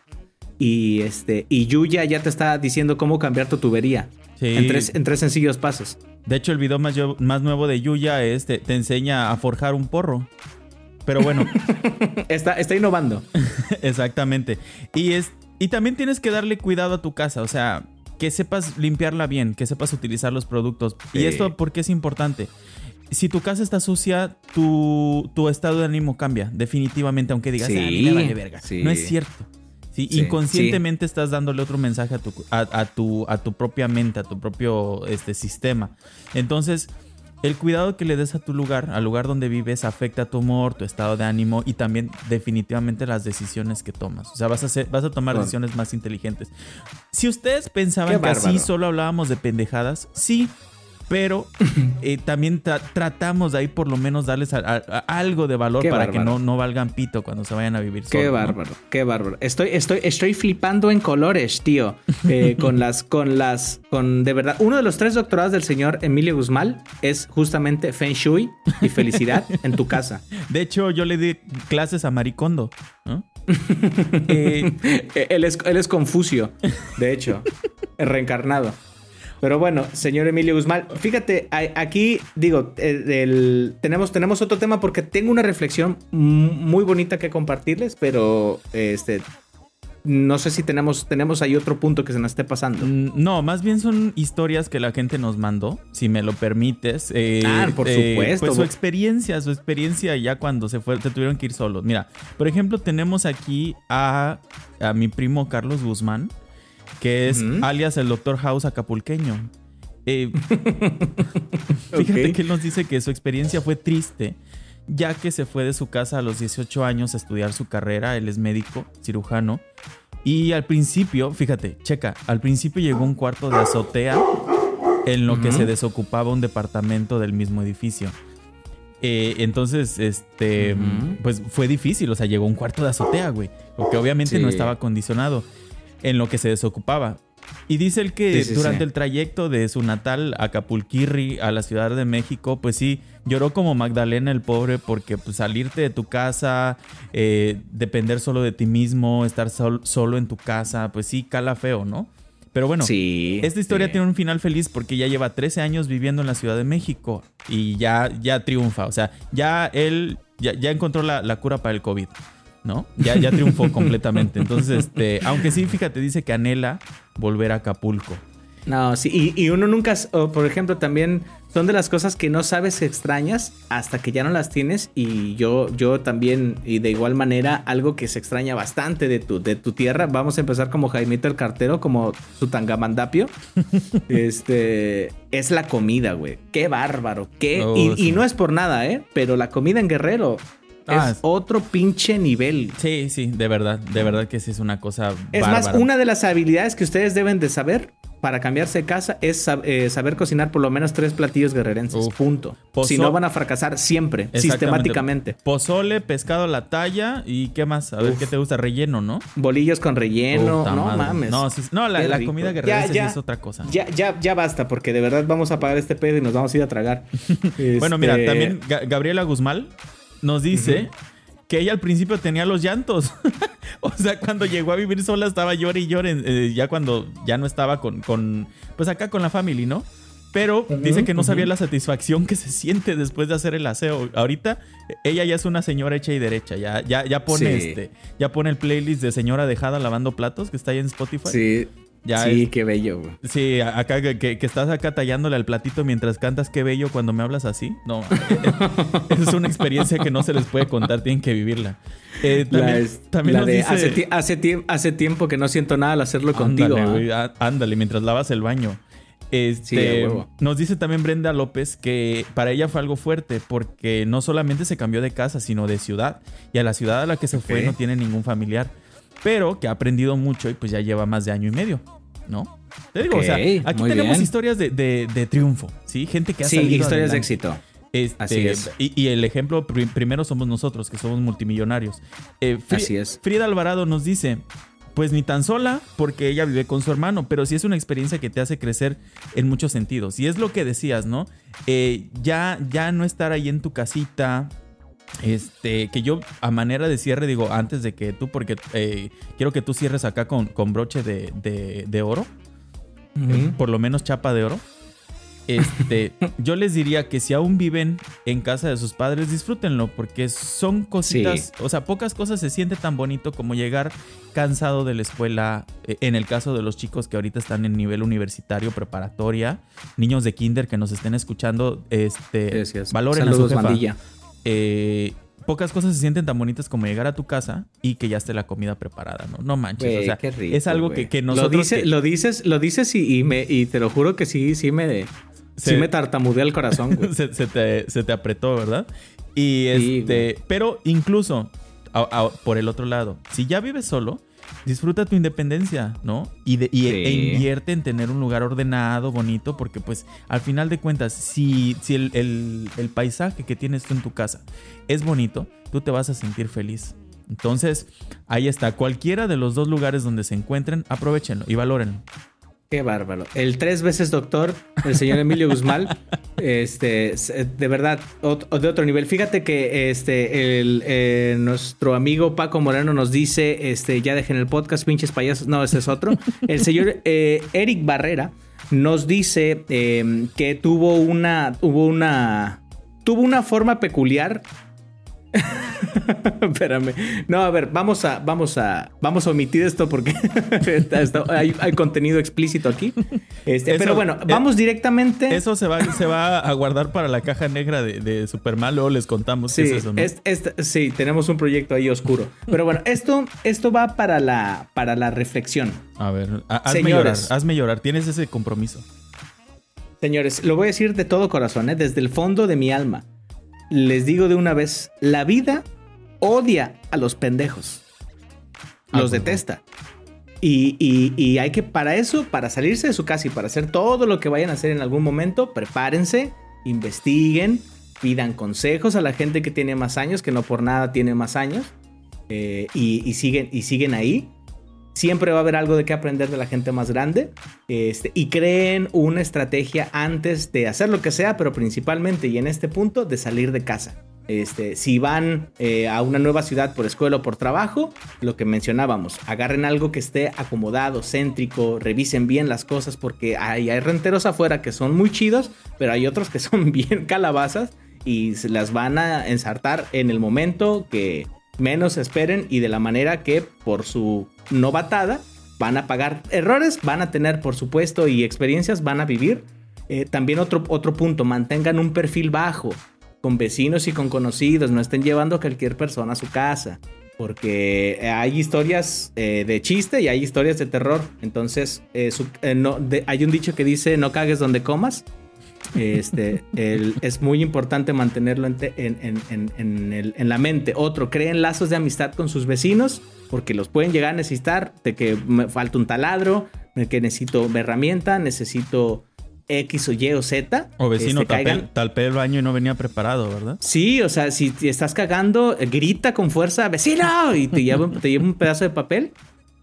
Speaker 4: y este y Yuya ya te está diciendo cómo cambiar tu tubería. En, tres, en tres sencillos pasos.
Speaker 3: De hecho, el video más, más nuevo de Yuya es te, te enseña a forjar un porro. Pero bueno.
Speaker 4: está, está innovando.
Speaker 3: Exactamente. Y, es, y también tienes que darle cuidado a tu casa. O sea, que sepas limpiarla bien, que sepas utilizar los productos. Y esto, ¿por qué es importante? Si tu casa está sucia, tu, estado de ánimo cambia, definitivamente, aunque digas, sí, ah, vale verga. No es cierto. Sí, inconscientemente estás dándole otro mensaje a tu, a, tu, a tu propia mente, a tu propio este, sistema. Entonces, el cuidado que le des a tu lugar, al lugar donde vives, afecta tu humor, tu estado de ánimo y también definitivamente las decisiones que tomas. O sea, vas a, hacer, vas a tomar decisiones más inteligentes. Si ustedes pensaban que así solo hablábamos de pendejadas, sí, pero eh, también tratamos de ahí por lo menos darles algo de valor para que no, no valgan pito cuando se vayan a vivir
Speaker 4: Qué bárbaro, qué bárbaro. Estoy, estoy, estoy flipando en colores, tío. Eh, con las, con las, con de verdad. Uno de los tres doctorados del señor Emilio Guzmán es justamente Feng Shui y felicidad en tu casa.
Speaker 3: De hecho, yo le di clases a Maricondo,
Speaker 4: eh, él, es, él es Confucio, de hecho, reencarnado. Pero bueno, señor Emilio Guzmán, fíjate, aquí digo, eh, tenemos, tenemos otro tema porque tengo una reflexión muy bonita que compartirles, pero este, no sé si tenemos, tenemos ahí otro punto que se nos esté pasando.
Speaker 3: Mm, no, más bien son historias que la gente nos mandó, si me lo permites.
Speaker 4: Eh, ah, por eh, supuesto.
Speaker 3: Pues su experiencia, su experiencia ya cuando se fue, se tuvieron que ir solos. Mira, por ejemplo, tenemos aquí a, a mi primo Carlos Guzmán que es alias el Doctor House acapulqueño. Eh, fíjate que él nos dice que su experiencia fue triste, ya que se fue de su casa a los 18 años a estudiar su carrera. Él es médico, cirujano. Y al principio, fíjate, checa, al principio llegó un cuarto de azotea en lo que se desocupaba un departamento del mismo edificio. Eh, entonces, este, pues fue difícil, o sea, llegó un cuarto de azotea, güey, porque obviamente no estaba acondicionado en lo que se desocupaba. Y dice él que durante el trayecto de su natal Acapulquirri a la Ciudad de México, pues sí, lloró como Magdalena el pobre porque pues, salirte de tu casa, eh, depender solo de ti mismo, estar solo en tu casa, pues sí, cala feo, ¿no? Pero bueno, esta historia tiene un final feliz porque ya lleva 13 años viviendo en la Ciudad de México y ya, ya triunfa. O sea, ya él ya, ya encontró la, la cura para el COVID. ¿No? Ya, ya triunfó completamente. Entonces, este, aunque sí, fíjate, dice que anhela volver a Acapulco.
Speaker 4: No, sí, y, uno nunca, por ejemplo, también son de las cosas que no sabes que extrañas hasta que ya no las tienes. Y yo, yo también, y de igual manera, algo que se extraña bastante de tu, de tu tierra. Vamos a empezar como Jaimito el Cartero, como su tangamandapio. este es la comida, güey. Qué bárbaro. Qué, oh, y, y no es por nada, ¿eh? Pero la comida en Guerrero Ah, es otro pinche nivel.
Speaker 3: Sí, sí, de verdad, de verdad que sí es una cosa.
Speaker 4: Es más, una de las habilidades que ustedes deben de saber para cambiarse de casa es sab- eh, saber cocinar por lo menos tres platillos guerrerenses.
Speaker 3: Uf.
Speaker 4: Punto. Si no van a fracasar siempre, sistemáticamente.
Speaker 3: Pozole, pescado a la talla y qué más. A ver qué te gusta, relleno, ¿no?
Speaker 4: Bolillos con relleno. No
Speaker 3: madre.
Speaker 4: mames.
Speaker 3: No, sí- no, la, comida
Speaker 4: Ya, ya.
Speaker 3: es otra cosa.
Speaker 4: Ya, ya, ya basta, porque de verdad vamos a pagar este pedo y nos vamos a ir a tragar.
Speaker 3: Bueno, mira,
Speaker 4: Este,
Speaker 3: también Ga- Gabriela Guzmán nos dice que ella al principio tenía los llantos. o sea, cuando llegó a vivir sola estaba llore y llore. eh, ya cuando ya no estaba con, con, pues acá con la family, ¿no? Pero dice que no sabía la satisfacción que se siente después de hacer el aseo. Ahorita ella ya es una señora hecha y derecha. Ya, ya, ya pone
Speaker 4: Sí.
Speaker 3: este, ya pone el playlist de señora dejada lavando platos que está ahí en Spotify.
Speaker 4: Sí,
Speaker 3: Ya
Speaker 4: sí,
Speaker 3: es-
Speaker 4: qué bello, güey.
Speaker 3: Sí, acá que, estás acá tallándole al platito mientras cantas qué bello cuando me hablas así. No, es una experiencia que no se les puede contar, tienen que vivirla. Eh, también
Speaker 4: la
Speaker 3: nos
Speaker 4: de
Speaker 3: dice...
Speaker 4: hace, ti- hace, tie- hace tiempo que no siento nada al hacerlo
Speaker 3: Ándale,
Speaker 4: contigo. ¿ah?
Speaker 3: güey, ándale, mientras lavas el baño. Este,
Speaker 4: Sí,
Speaker 3: nos dice también Brenda López que para ella fue algo fuerte porque no solamente se cambió de casa, sino de ciudad. Y a la ciudad a la que se fue no tiene ningún familiar. Pero que ha aprendido mucho y pues ya lleva más de año y medio, ¿no? Te digo, o sea, aquí tenemos
Speaker 4: bien.
Speaker 3: historias de, de- de triunfo, ¿sí? Gente que ha
Speaker 4: Sí, historias de éxito.
Speaker 3: Este,
Speaker 4: Así es.
Speaker 3: Y, y el ejemplo pri- primero somos nosotros, que somos multimillonarios. Eh,
Speaker 4: Así es.
Speaker 3: Frida Alvarado nos dice, pues ni tan sola, porque ella vive con su hermano, pero sí es una experiencia que te hace crecer en muchos sentidos. Y es lo que decías, ¿no? Eh, ya, ya no estar ahí en tu casita. Este, que yo a manera de cierre digo, antes de que tú, porque eh, quiero que tú cierres acá con, con broche de, de- de oro, eh, por lo menos chapa de oro. Este, yo les diría que si aún viven en casa de sus padres, disfrútenlo, porque son cositas, o sea, pocas cosas se siente tan bonito como llegar cansado de la escuela, eh, en el caso de los chicos que ahorita están en nivel universitario, preparatoria, niños de kinder que nos estén escuchando, este, valoren
Speaker 4: Saludos,
Speaker 3: a su jefa.
Speaker 4: bandilla.
Speaker 3: Eh, pocas cosas se sienten tan bonitas como llegar a tu casa y que ya esté la comida preparada, ¿no? No manches, o sea,
Speaker 4: qué rico,
Speaker 3: es algo que, que nosotros...
Speaker 4: Lo, dice-
Speaker 3: que-
Speaker 4: lo dices, lo dices y, y me, y te lo juro que sí, sí me,
Speaker 3: Se-
Speaker 4: sí me tartamudea el corazón, güey.
Speaker 3: se, se te, se te apretó, ¿verdad? Y
Speaker 4: Sí,
Speaker 3: este, pero incluso a- a- por el otro lado, si ya vives solo, disfruta tu independencia, ¿no? Y, de, y
Speaker 4: Sí.
Speaker 3: e invierte en tener un lugar ordenado, bonito, porque pues al final de cuentas, si, si el, el- el paisaje que tienes tú en tu casa es bonito, tú te vas a sentir feliz. Entonces, ahí está. Cualquiera de los dos lugares donde se encuentren, aprovechenlo y valórenlo.
Speaker 4: Qué bárbaro. El tres veces doctor, el señor Emilio Guzmán, este, s- de verdad, ot- de otro nivel. Fíjate que este, el, eh, nuestro amigo Paco Moreno nos dice, este, ya dejen el podcast, pinches payasos. No, ese es otro. El señor eh, Eric Barrera nos dice eh, que tuvo una, tuvo una, tuvo una forma peculiar Espérame. No, a ver, vamos a, vamos a, vamos a omitir esto porque está- está- hay, hay contenido explícito aquí. Este,
Speaker 3: Eso,
Speaker 4: pero bueno,
Speaker 3: eh,
Speaker 4: vamos directamente.
Speaker 3: Eso se va, se va a guardar para la caja negra de, de Superman, luego les contamos
Speaker 4: Sí,
Speaker 3: qué es eso, ¿no?
Speaker 4: es- es- sí, tenemos un proyecto ahí oscuro. Pero bueno, esto, esto va para la, para la reflexión.
Speaker 3: A ver, ha- hazme
Speaker 4: Señores.
Speaker 3: llorar, hazme llorar, tienes ese compromiso.
Speaker 4: Señores, lo voy a decir de todo corazón, ¿eh? desde el fondo de mi alma. Les digo de una vez, la vida odia a los pendejos.
Speaker 3: Ah,
Speaker 4: Los detesta. Y, y- y hay que, para eso, para salirse de su casa y para hacer todo lo que vayan a hacer en algún momento, prepárense, investiguen, pidan consejos a la gente que tiene más años, que no por nada tiene más años, eh, y, y siguen, y siguen ahí. Siempre va a haber algo de qué aprender de la gente más grande. Este, y creen una estrategia antes de hacer lo que sea, pero principalmente y en este punto de salir de casa. Este, si van eh, a una nueva ciudad por escuela o por trabajo, lo que mencionábamos, agarren algo que esté acomodado, céntrico, revisen bien las cosas porque hay, hay renteros afuera que son muy chidos, pero hay otros que son bien calabazas y se las van a ensartar en el momento que menos esperen y de la manera que por su novatada van a pagar errores, van a tener por supuesto y experiencias, van a vivir. Eh, también otro, otro punto, mantengan un perfil bajo con vecinos y con conocidos, no estén llevando a cualquier persona a su casa, porque hay historias eh, de chiste y hay historias de terror, entonces eh, su- eh, no, de- hay un dicho que dice no cagues donde comas, este, el- es muy importante mantenerlo en, te- en- en- en- en el- en la mente. Otro, creen lazos de amistad con sus vecinos, porque los pueden llegar a necesitar, de que me falta un taladro, que necesito herramienta, necesito X o Y o Z.
Speaker 3: O vecino,
Speaker 4: este, caigan.
Speaker 3: talpé el baño y no venía preparado, ¿verdad?
Speaker 4: Sí, o sea, si te estás cagando, grita con fuerza, vecino, y te lleva, te lleva un pedazo de papel,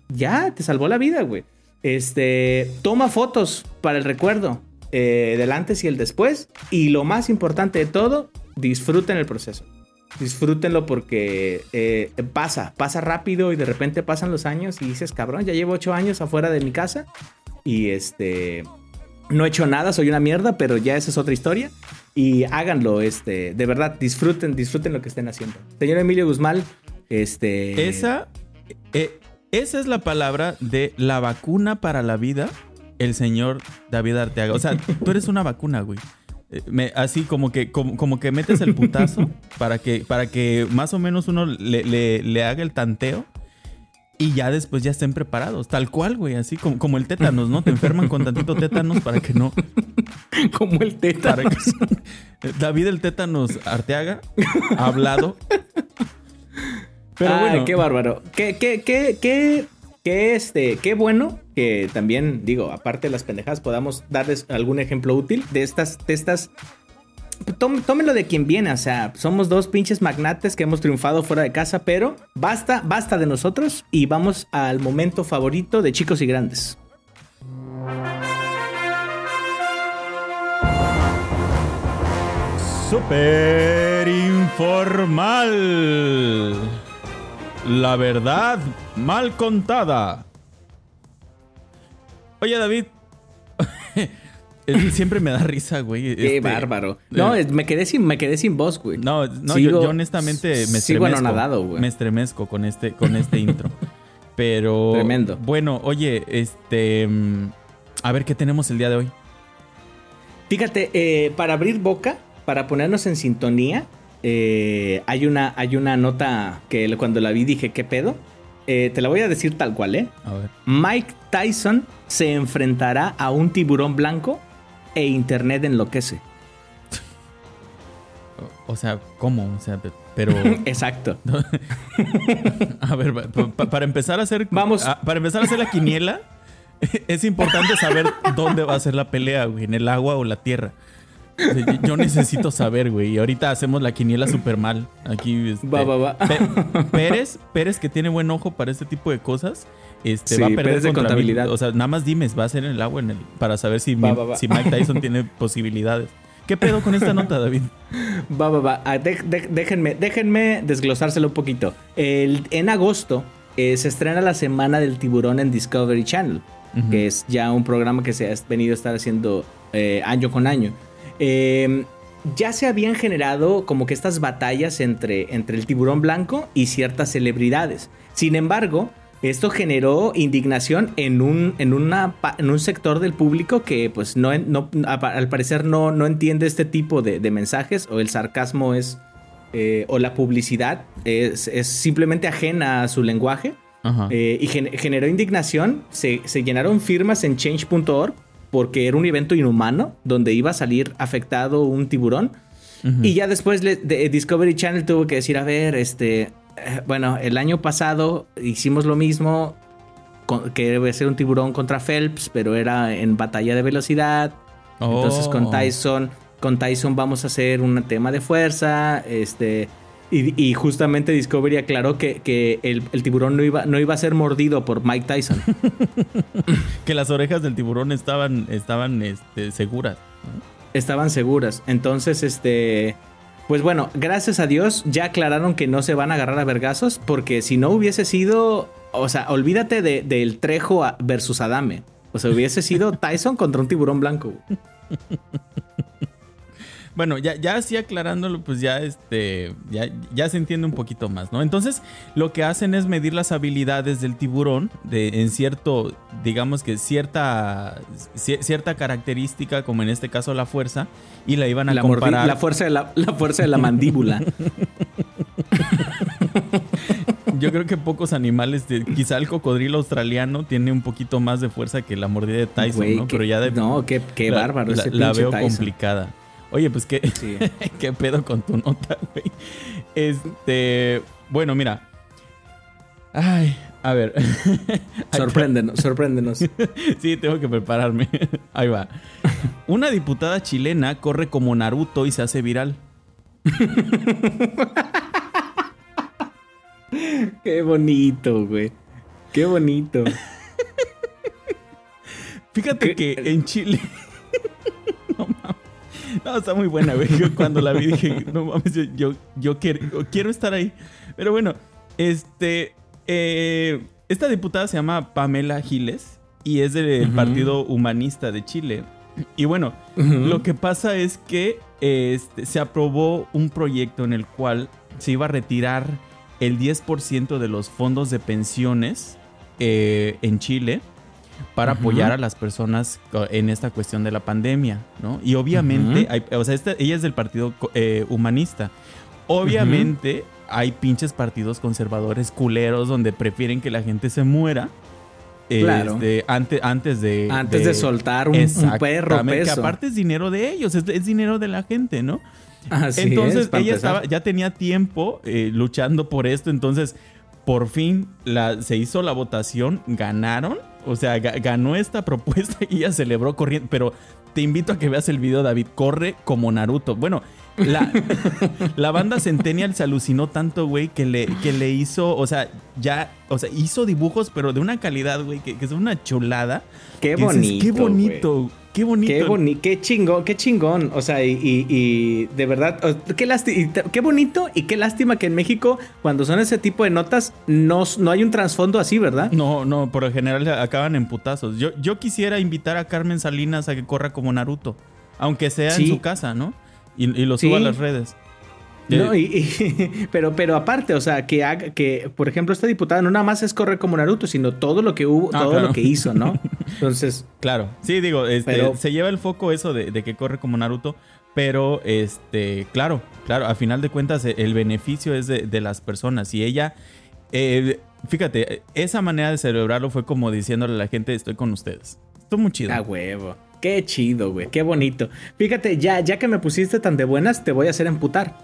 Speaker 4: ya, te salvó la vida, güey. Este, toma fotos para el recuerdo eh, del antes y el después. Y lo más importante de todo, disfruten el proceso. Disfrútenlo porque eh, pasa, pasa rápido y de repente pasan los años y dices, cabrón, ya llevo ocho años afuera de mi casa y este, no he hecho nada, soy una mierda, pero ya esa es otra historia. Y háganlo, este, de verdad, disfruten, disfruten lo que estén haciendo. Señor Emilio Guzmán, este...
Speaker 3: Esa, eh, esa es la palabra de la vacuna para la vida, el señor David Arteaga. O sea, tú eres una vacuna, güey. Eh, me- así como que, como, como que metes el putazo para que, para que más o menos uno le, le- le haga el tanteo y ya después ya estén preparados. Tal cual, güey. Así como, como el tétanos, ¿no? Te enferman con tantito tétanos para que no.
Speaker 4: como el
Speaker 3: que, David el tétanos Arteaga ha hablado. Pero
Speaker 4: Ay,
Speaker 3: bueno.
Speaker 4: qué bárbaro. Qué, qué, qué, qué, qué, este, qué bueno que también, digo, aparte de las pendejadas, podamos darles algún ejemplo útil de estas, de estas. Tóm- Tómenlo de quien viene, o sea, somos dos pinches magnates que hemos triunfado fuera de casa, pero basta, basta de nosotros y vamos al momento favorito de chicos y grandes.
Speaker 3: Super informal. La verdad mal contada. Oye, David. Siempre me da risa, güey.
Speaker 4: Qué
Speaker 3: Este,
Speaker 4: bárbaro. No,
Speaker 3: eh,
Speaker 4: me quedé sin, me quedé sin voz, güey.
Speaker 3: No, no
Speaker 4: Sigo-
Speaker 3: yo, yo honestamente me
Speaker 4: sigo
Speaker 3: estremezco.
Speaker 4: anonadado, güey.
Speaker 3: Me estremezco con este, con este intro. Pero.
Speaker 4: Tremendo.
Speaker 3: Bueno, oye, este. mm, A ver qué tenemos el día de hoy.
Speaker 4: Fíjate, eh, para abrir boca, para ponernos en sintonía, eh, hay, una, hay una nota que cuando la vi dije, ¿qué pedo? Eh, te la voy a decir tal cual, ¿eh?
Speaker 3: A ver.
Speaker 4: Mike Tyson se enfrentará a un tiburón blanco e Internet enloquece.
Speaker 3: O, sea, ¿cómo? O sea, pe- pero.
Speaker 4: Exacto.
Speaker 3: A ver, pa- pa- para empezar a hacer.
Speaker 4: Vamos.
Speaker 3: a- para empezar a hacer la quiniela, es importante saber dónde va a ser la pelea, güey. En el agua o la tierra. Yo- necesito saber, güey. Y ahorita hacemos la quiniela súper mal. Aquí. este,
Speaker 4: Va, va, va.
Speaker 3: Pérez, Pérez, que tiene buen ojo para este tipo de cosas. Este,
Speaker 4: Sí,
Speaker 3: va a perder
Speaker 4: Pérez de
Speaker 3: contra mí.
Speaker 4: contabilidad.
Speaker 3: O sea, nada más dime, va a ser en el agua en el, para saber si,
Speaker 4: Va,
Speaker 3: mi-
Speaker 4: va, va.
Speaker 3: si Mike Tyson tiene posibilidades. ¿Qué pedo con esta nota, David?
Speaker 4: Va, va, va. Ah, de- de- déjenme, déjenme desglosárselo un poquito. El- en agosto eh, se estrena la Semana del Tiburón en Discovery Channel, que es ya un programa que se ha venido a estar haciendo eh, año con año. Eh, ya se habían generado como que estas batallas entre, entre el tiburón blanco y ciertas celebridades. Sin embargo, esto generó indignación en un, en una, pa- en un sector del público que pues no, al parecer no, no entiende este tipo de, de mensajes o el sarcasmo es eh, o la publicidad es, es simplemente ajena a su lenguaje.
Speaker 3: Ajá.
Speaker 4: Eh, y gen- generó indignación. Se, se llenaron firmas en change.org porque era un evento inhumano donde iba a salir afectado un tiburón.
Speaker 3: Ujú.
Speaker 4: Y ya después le- de- Discovery Channel tuvo que decir, a ver, este, eh, bueno, el año pasado hicimos lo mismo, con- que debe ser un tiburón contra Phelps, pero era en batalla de velocidad. Entonces con
Speaker 3: Oh.
Speaker 4: Tyson, con Tyson vamos a hacer un tema de fuerza, este... Y, y justamente Discovery aclaró que, que el, el tiburón no iba, no iba a ser mordido por Mike Tyson.
Speaker 3: Que las orejas del tiburón estaban, estaban este, seguras.
Speaker 4: Estaban seguras. Entonces, este. Pues bueno, gracias a Dios ya aclararon que no se van a agarrar a vergazos. Porque si no hubiese sido. O sea, olvídate de- del Trejo versus Adame. O sea, hubiese sido Tyson contra un tiburón blanco.
Speaker 3: Bueno, ya, ya así aclarándolo, pues ya este. Ya, ya se entiende un poquito más, ¿no? Entonces, lo que hacen es medir las habilidades del tiburón de, en cierto, digamos que cierta. cier- cierta característica, como en este caso la fuerza, y la iban a
Speaker 4: La,
Speaker 3: comparar.
Speaker 4: la fuerza de la, la fuerza de la mandíbula.
Speaker 3: Yo creo que pocos animales, de- quizá el cocodrilo australiano tiene un poquito más de fuerza que la mordida de Tyson, ¿no?
Speaker 4: qué-
Speaker 3: Pero ya de.
Speaker 4: No, qué, qué bárbaro
Speaker 3: La,
Speaker 4: ese
Speaker 3: la veo
Speaker 4: Tyson.
Speaker 3: complicada. Oye, pues qué,
Speaker 4: Sí.
Speaker 3: qué pedo con tu nota, güey. Este, bueno, mira. Ay, A ver.
Speaker 4: Sorpréndenos, sorpréndenos.
Speaker 3: sí, tengo que prepararme. Ahí va. Una diputada chilena corre como Naruto y se hace viral.
Speaker 4: Qué bonito, güey. Qué bonito.
Speaker 3: Fíjate que en Chile. no está muy buena, güey. Yo cuando la vi dije, no mames, yo, yo, quiero, quiero, estar ahí. Pero bueno, este. Eh, esta diputada se llama Pamela Giles y es del Partido Humanista de Chile. Y bueno, lo que pasa es que este, se aprobó un proyecto en el cual se iba a retirar el 10% de los fondos de pensiones eh, en Chile para apoyar a las personas en esta cuestión de la pandemia, ¿no? Y obviamente, o sea, ella es del Partido eh, Humanista. Obviamente hay pinches partidos conservadores culeros donde prefieren que la gente se muera.
Speaker 4: Claro.
Speaker 3: Este, antes, antes de...
Speaker 4: Antes de, soltar un, perro peso.
Speaker 3: Que aparte es dinero de ellos, es, dinero de la gente, ¿no? entonces ella estaba, ya tenía tiempo eh, luchando por esto, entonces por fin la, se hizo la votación, ganaron, o sea, ganó esta propuesta y ella celebró corriendo, pero te invito a que veas el video, David, corre como Naruto. Bueno, la, la banda Centennial se alucinó tanto, güey, que le, que le hizo, o sea, ya, o sea, hizo dibujos, pero de una calidad, güey, que, es una chulada.
Speaker 4: Qué bonito.
Speaker 3: qué bonito. Qué bonito.
Speaker 4: Qué, bonito, qué chingón, qué chingón. O sea, y, de verdad, qué, qué bonito y qué lástima que en México, cuando son ese tipo de notas, no, no hay un trasfondo así, ¿verdad?
Speaker 3: No, no, por lo general acaban en putazos. Yo, yo quisiera invitar a Carmen Salinas a que corra como Naruto, aunque sea en su casa, ¿no? Y, lo suba a las redes.
Speaker 4: No, y, pero, pero aparte, o sea, que haga, que, por ejemplo, esta diputada no nada más es correr como Naruto, sino todo lo que hubo, ah, todo lo que hizo, ¿no? Entonces.
Speaker 3: Claro. Sí, digo, este, se lleva el foco eso de, que corre como Naruto. Pero, este, claro, claro, a final de cuentas, e, el beneficio es de, las personas. Y ella, eh, fíjate, esa manera de celebrarlo fue como diciéndole a la gente: Estoy con ustedes. Estoy muy chido.
Speaker 4: A huevo. Qué chido, güey. Qué bonito. Fíjate, ya, ya que me pusiste tan de buenas, te voy a hacer emputar.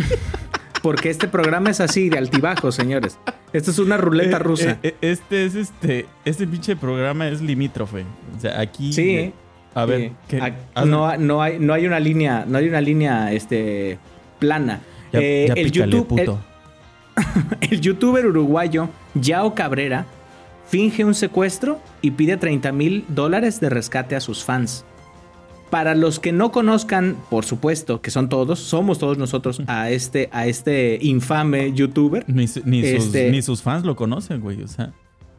Speaker 4: Porque este programa es así, de altibajo, señores. Esto es una ruleta eh, rusa.
Speaker 3: Eh, eh, este es este. Este pinche programa es limítrofe. O sea, aquí.
Speaker 4: Sí.
Speaker 3: a ver.
Speaker 4: no, no, hay, no hay una línea. No hay una línea este, plana. el YouTube. el youtuber uruguayo Yao Cabrera finge un secuestro y pide 30 mil dólares de rescate a sus fans. Para los que no conozcan, por supuesto, que son todos, somos todos nosotros a este, a este infame youtuber.
Speaker 3: Ni, este, ni, sus, fans lo conocen, güey, o sea.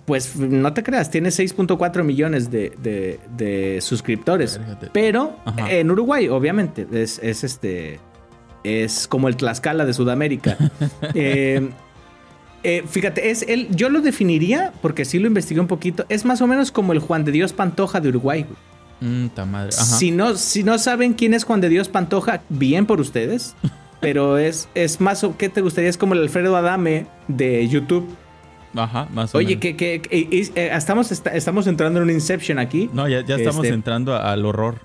Speaker 4: Pues no te creas, tiene 6.4 millones de, suscriptores. Pero en Uruguay, obviamente, es, es, este. Es como el Tlaxcala de Sudamérica. eh, eh, fíjate, es él, yo lo definiría, porque sí lo investigué un poquito, es más o menos como el Juan de Dios Pantoja de Uruguay.
Speaker 3: Mm, madre.
Speaker 4: Si, no, si no saben quién es Juan de Dios Pantoja, bien por ustedes. pero es, es más, ¿qué te gustaría? Es como el Alfredo Adame de YouTube.
Speaker 3: Ajá, más o
Speaker 4: Oye,
Speaker 3: menos.
Speaker 4: que, que, eh, estamos, estamos entrando en un Inception aquí.
Speaker 3: No, ya, estamos este, entrando al horror.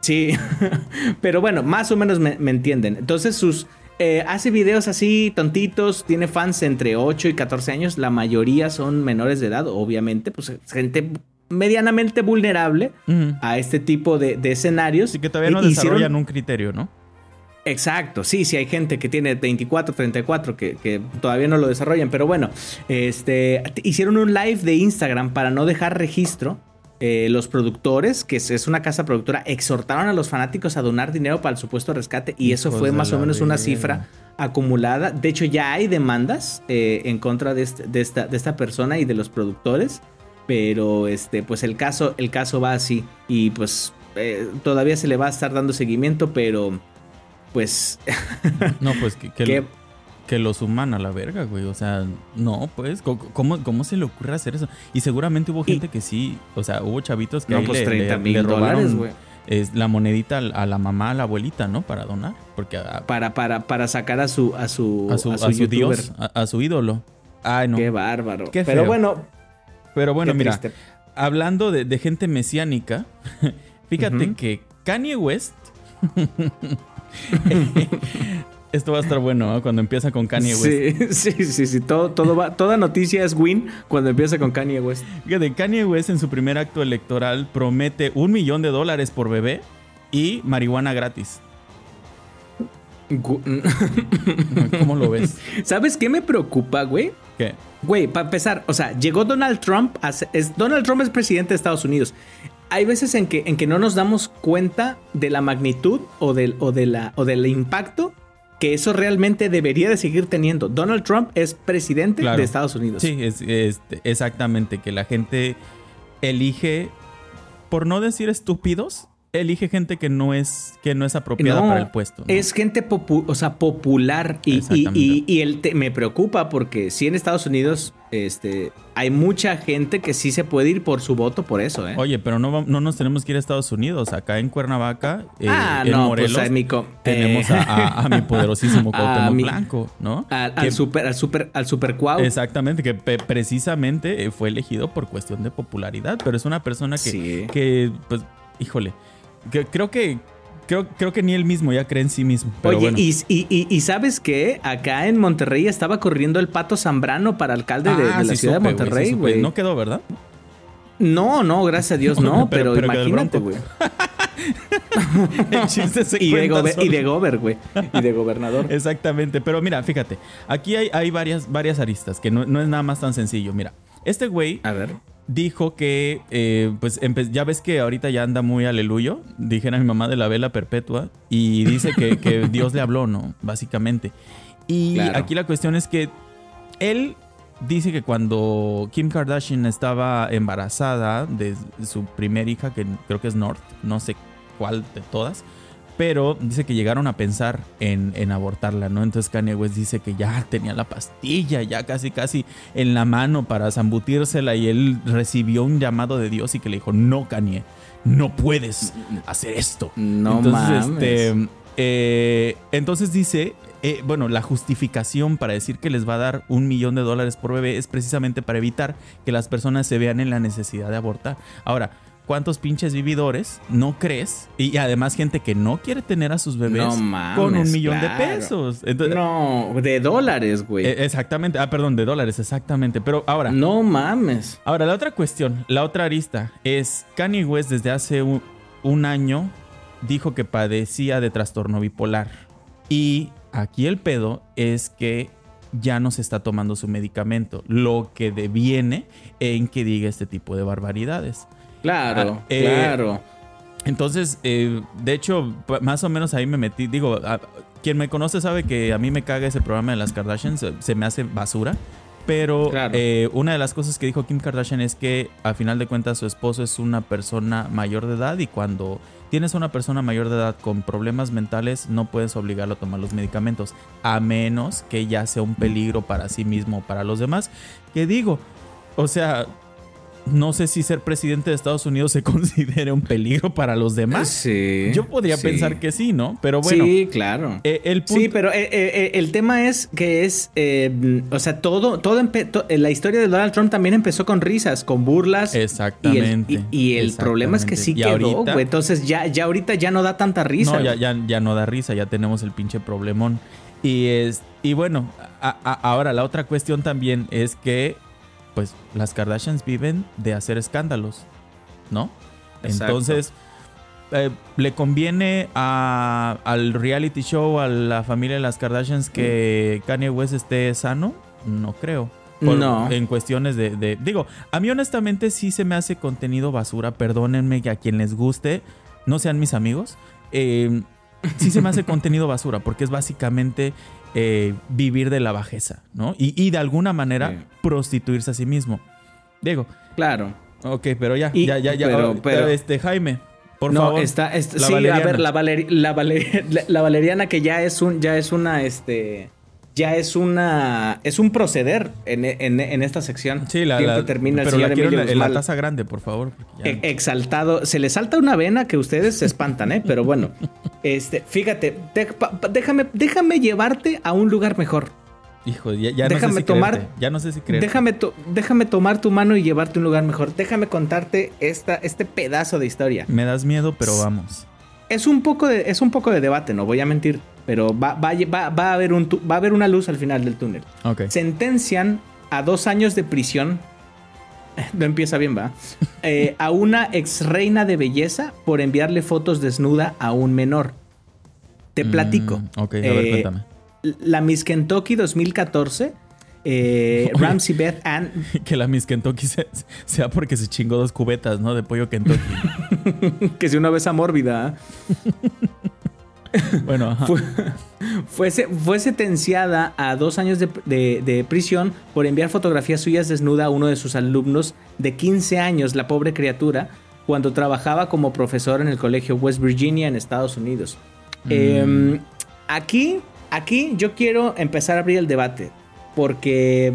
Speaker 4: Sí, pero bueno, más o menos me, me entienden. Entonces sus, eh, hace videos así tontitos, tiene fans entre 8 y 14 años, la mayoría son menores de edad, obviamente, pues gente medianamente vulnerable a este tipo de, escenarios.
Speaker 3: Y que todavía no desarrollan un criterio, ¿no?
Speaker 4: Exacto, sí, sí hay gente que tiene 24, 34 que, que, todavía no lo desarrollan, pero bueno, este, hicieron un live de Instagram para no dejar registro eh, los productores, que es una casa productora, exhortaron a los fanáticos a donar dinero para el supuesto rescate y eso fue más o menos una cifra acumulada. De hecho, ya hay demandas eh, en contra este, de, esta, de esta persona y de los productores, pero este, pues el caso, el caso va así y pues eh, todavía se le va a estar dando seguimiento, pero pues...
Speaker 3: no, pues que, que los suman a la verga, güey. O sea, no, pues, ¿cómo, cómo se le ocurre hacer eso? Y seguramente hubo gente que sí, o sea, hubo chavitos que
Speaker 4: no, pues 30 mil dólares, güey.
Speaker 3: Es la monedita a la mamá, a la abuelita, ¿no? Para donar. Porque
Speaker 4: para, para, para sacar a su a su,
Speaker 3: a su, dios, a, su ídolo. Ay, no.
Speaker 4: Qué bárbaro. Qué Pero bueno.
Speaker 3: Pero bueno, mira, hablando de, gente mesiánica, fíjate que Kanye West Esto va a estar bueno ¿no? cuando empieza con Kanye West.
Speaker 4: Sí, sí, sí, sí. Todo, todo va, toda noticia es win cuando empieza con Kanye West.
Speaker 3: Fíjate, Kanye West en su primer acto electoral promete un millón de dólares por bebé y marihuana gratis. ¿Cómo lo ves?
Speaker 4: ¿Sabes qué me preocupa, güey?
Speaker 3: ¿Qué?
Speaker 4: Güey, para empezar, o sea, llegó Donald Trump, a es, Donald Trump es presidente de Estados Unidos. Hay veces en que, en que no nos damos cuenta de la magnitud o del, o, de la, o del impacto que eso realmente debería de seguir teniendo. Donald Trump es presidente
Speaker 3: Claro.
Speaker 4: de Estados Unidos.
Speaker 3: Sí, es, es- exactamente, que la gente elige, por no decir estúpidos, elige gente que no es, que no es apropiada
Speaker 4: No,
Speaker 3: para el puesto. ¿no?
Speaker 4: Es gente popu- o sea, popular y, y, y- y el te- me preocupa porque sí en Estados Unidos este, hay mucha gente que sí se puede ir por su voto por eso, ¿eh?
Speaker 3: Oye, pero no, no nos tenemos que ir a Estados Unidos. Acá en Cuernavaca, eh,
Speaker 4: ah,
Speaker 3: en
Speaker 4: no,
Speaker 3: Morelos,
Speaker 4: pues mi co-
Speaker 3: tenemos
Speaker 4: eh,
Speaker 3: a, a- a mi poderosísimo Cuauhtémoc
Speaker 4: mi-
Speaker 3: Blanco, ¿no?
Speaker 4: al,
Speaker 3: Que-
Speaker 4: al super, al super, al super cuau.
Speaker 3: Exactamente, que precisamente eh, fue elegido por cuestión de popularidad, pero es una persona que,
Speaker 4: Sí.
Speaker 3: que pues, híjole, que creo que creo, creo que ni él mismo ya cree en sí mismo. Pero
Speaker 4: Oye,
Speaker 3: bueno.
Speaker 4: y, y- y- y sabes qué? Acá en Monterrey estaba corriendo el Pato Zambrano para alcalde de,
Speaker 3: Ah,
Speaker 4: de la
Speaker 3: sí
Speaker 4: ciudad
Speaker 3: supe,
Speaker 4: de
Speaker 3: güey, sí
Speaker 4: Monterrey, güey.
Speaker 3: No quedó, ¿verdad?
Speaker 4: No, no, gracias a Dios no,
Speaker 3: Pero-
Speaker 4: pero, imagínate, güey.
Speaker 3: El chiste se
Speaker 4: Y de, y de gober, güey. Y de gobernador.
Speaker 3: Exactamente, pero mira, fíjate, aquí hay, hay varias, varias aristas, que no, no es nada más tan sencillo. Mira, este güey
Speaker 4: A ver.
Speaker 3: Dijo que, eh, pues ya ves que ahorita ya anda muy aleluyo, dijera mi mamá de la vela perpetua, y dice que, que Dios le habló, ¿no? Básicamente. Y
Speaker 4: Claro.
Speaker 3: aquí la cuestión es que él dice que cuando Kim Kardashian estaba embarazada de su primer hija, que creo que es North, no sé cuál de todas, pero dice que llegaron a pensar en, en abortarla, ¿no? Entonces Kanye West dice que ya tenía la pastilla, ya casi casi en la mano para zambutírsela y él recibió un llamado de Dios y que le dijo, no Kanye, no puedes hacer esto.
Speaker 4: No
Speaker 3: entonces,
Speaker 4: mames.
Speaker 3: este, eh, entonces dice, eh, bueno, la justificación para decir que les va a dar un millón de dólares por bebé es precisamente para evitar que las personas se vean en la necesidad de abortar. Ahora, ¿cuántos pinches vividores no crees? Y además gente que no quiere tener a sus bebés
Speaker 4: No mames,
Speaker 3: con un millón
Speaker 4: claro.
Speaker 3: de pesos. Entonces,
Speaker 4: No, de dólares, güey.
Speaker 3: eh, exactamente, ah, perdón, de dólares, exactamente. Pero ahora,
Speaker 4: no mames.
Speaker 3: Ahora, la otra cuestión, la otra arista es Kanye West desde hace un, un año dijo que padecía de trastorno bipolar. Y aquí el pedo es que ya no se está tomando su medicamento, lo que deviene en que diga este tipo de barbaridades.
Speaker 4: Claro,
Speaker 3: Ah, eh,
Speaker 4: claro.
Speaker 3: Entonces, eh, de hecho, más o menos ahí me metí. Digo, a- quien me conoce sabe que a mí me caga ese programa de las Kardashians, se, se me hace basura. Pero
Speaker 4: Claro.
Speaker 3: eh, una de las cosas que dijo Kim Kardashian es que a final de cuentas su esposo es una persona mayor de edad y cuando tienes a una persona mayor de edad con problemas mentales no puedes obligarlo a tomar los medicamentos a menos que ya sea un peligro para sí mismo o para los demás. Que digo, o sea, no sé si ser presidente de Estados Unidos se considere un peligro para los demás.
Speaker 4: Sí.
Speaker 3: Yo podría
Speaker 4: sí.
Speaker 3: pensar que sí, ¿no? Pero bueno,
Speaker 4: Sí, claro.
Speaker 3: eh, el punto...
Speaker 4: Sí, pero eh, eh, eh, el tema es que es, eh, o sea, todo, todo to- eh, la historia de Donald Trump también empezó con risas, con burlas.
Speaker 3: Exactamente.
Speaker 4: Y el, y- y el problema es que sí.
Speaker 3: Y
Speaker 4: quedó,
Speaker 3: ahorita-
Speaker 4: güey. Entonces ya, ya ahorita ya no da tanta risa.
Speaker 3: No, ya, ya, ya no da risa, ya tenemos el pinche problemón. Y, es, y bueno, a- a- ahora la otra cuestión también es que, pues, las Kardashians viven de hacer escándalos, ¿no?
Speaker 4: Exacto.
Speaker 3: Entonces, eh, ¿le conviene a- al reality show, a la familia de las Kardashians, que Kanye West esté sano? No creo.
Speaker 4: No.
Speaker 3: En cuestiones de, de- Digo, a mí honestamente sí se me hace contenido basura. Perdónenme que a quien les guste, no sean mis amigos. Eh, sí se me hace contenido basura porque es básicamente eh, vivir de la bajeza, ¿no? Y, y de alguna manera
Speaker 4: Sí.
Speaker 3: prostituirse a sí mismo. Diego,
Speaker 4: Claro.
Speaker 3: ok, pero ya,
Speaker 4: Y-
Speaker 3: ya, ya, ya.
Speaker 4: pero- pero-
Speaker 3: este, Jaime, por
Speaker 4: no,
Speaker 3: favor.
Speaker 4: está, está- sí,
Speaker 3: valeriana.
Speaker 4: a ver, la, la- la valeriana que ya es un, ya es una, este, ya es una, es un proceder en, en- en esta sección.
Speaker 3: Sí, la, la-
Speaker 4: termina el
Speaker 3: pero
Speaker 4: señor
Speaker 3: la quiero en la, en la
Speaker 4: Guzmán
Speaker 3: taza grande, por favor.
Speaker 4: e- exaltado. Se le salta una vena que ustedes se espantan, ¿eh? Pero bueno, este, fíjate, de- déjame, déjame llevarte a un lugar mejor.
Speaker 3: Hijo, ya, ya no sé si
Speaker 4: tomar-
Speaker 3: creerte, Ya no sé si creer.
Speaker 4: Déjame, to- déjame tomar tu mano y llevarte a un lugar mejor. Déjame contarte esta, este pedazo de historia.
Speaker 3: Me das miedo, pero vamos.
Speaker 4: Es un poco de, es un poco de debate, no voy a mentir. Pero va, va, va, va a haber un, va a haber una luz al final del túnel.
Speaker 3: Ok.
Speaker 4: Sentencian a dos años de prisión. No empieza bien, va. Eh, a una ex reina de belleza por enviarle fotos desnuda a un menor. Te platico.
Speaker 3: Mm, ok, a ver,
Speaker 4: Eh,
Speaker 3: cuéntame.
Speaker 4: La Miss Kentucky 2014. eh. Ramsey Beth Ann.
Speaker 3: Que la Miss Kentucky se- sea porque se chingó dos cubetas, ¿no? De pollo Kentucky.
Speaker 4: Que si una vez mórbida.
Speaker 3: Bueno, ajá.
Speaker 4: fue, fue, se- fue sentenciada a dos años de, de- de prisión por enviar fotografías suyas desnuda a uno de sus alumnos de 15 años, la pobre criatura, cuando trabajaba como profesor en el colegio West Virginia en Estados Unidos. Eh, aquí, aquí yo quiero empezar a abrir el debate, porque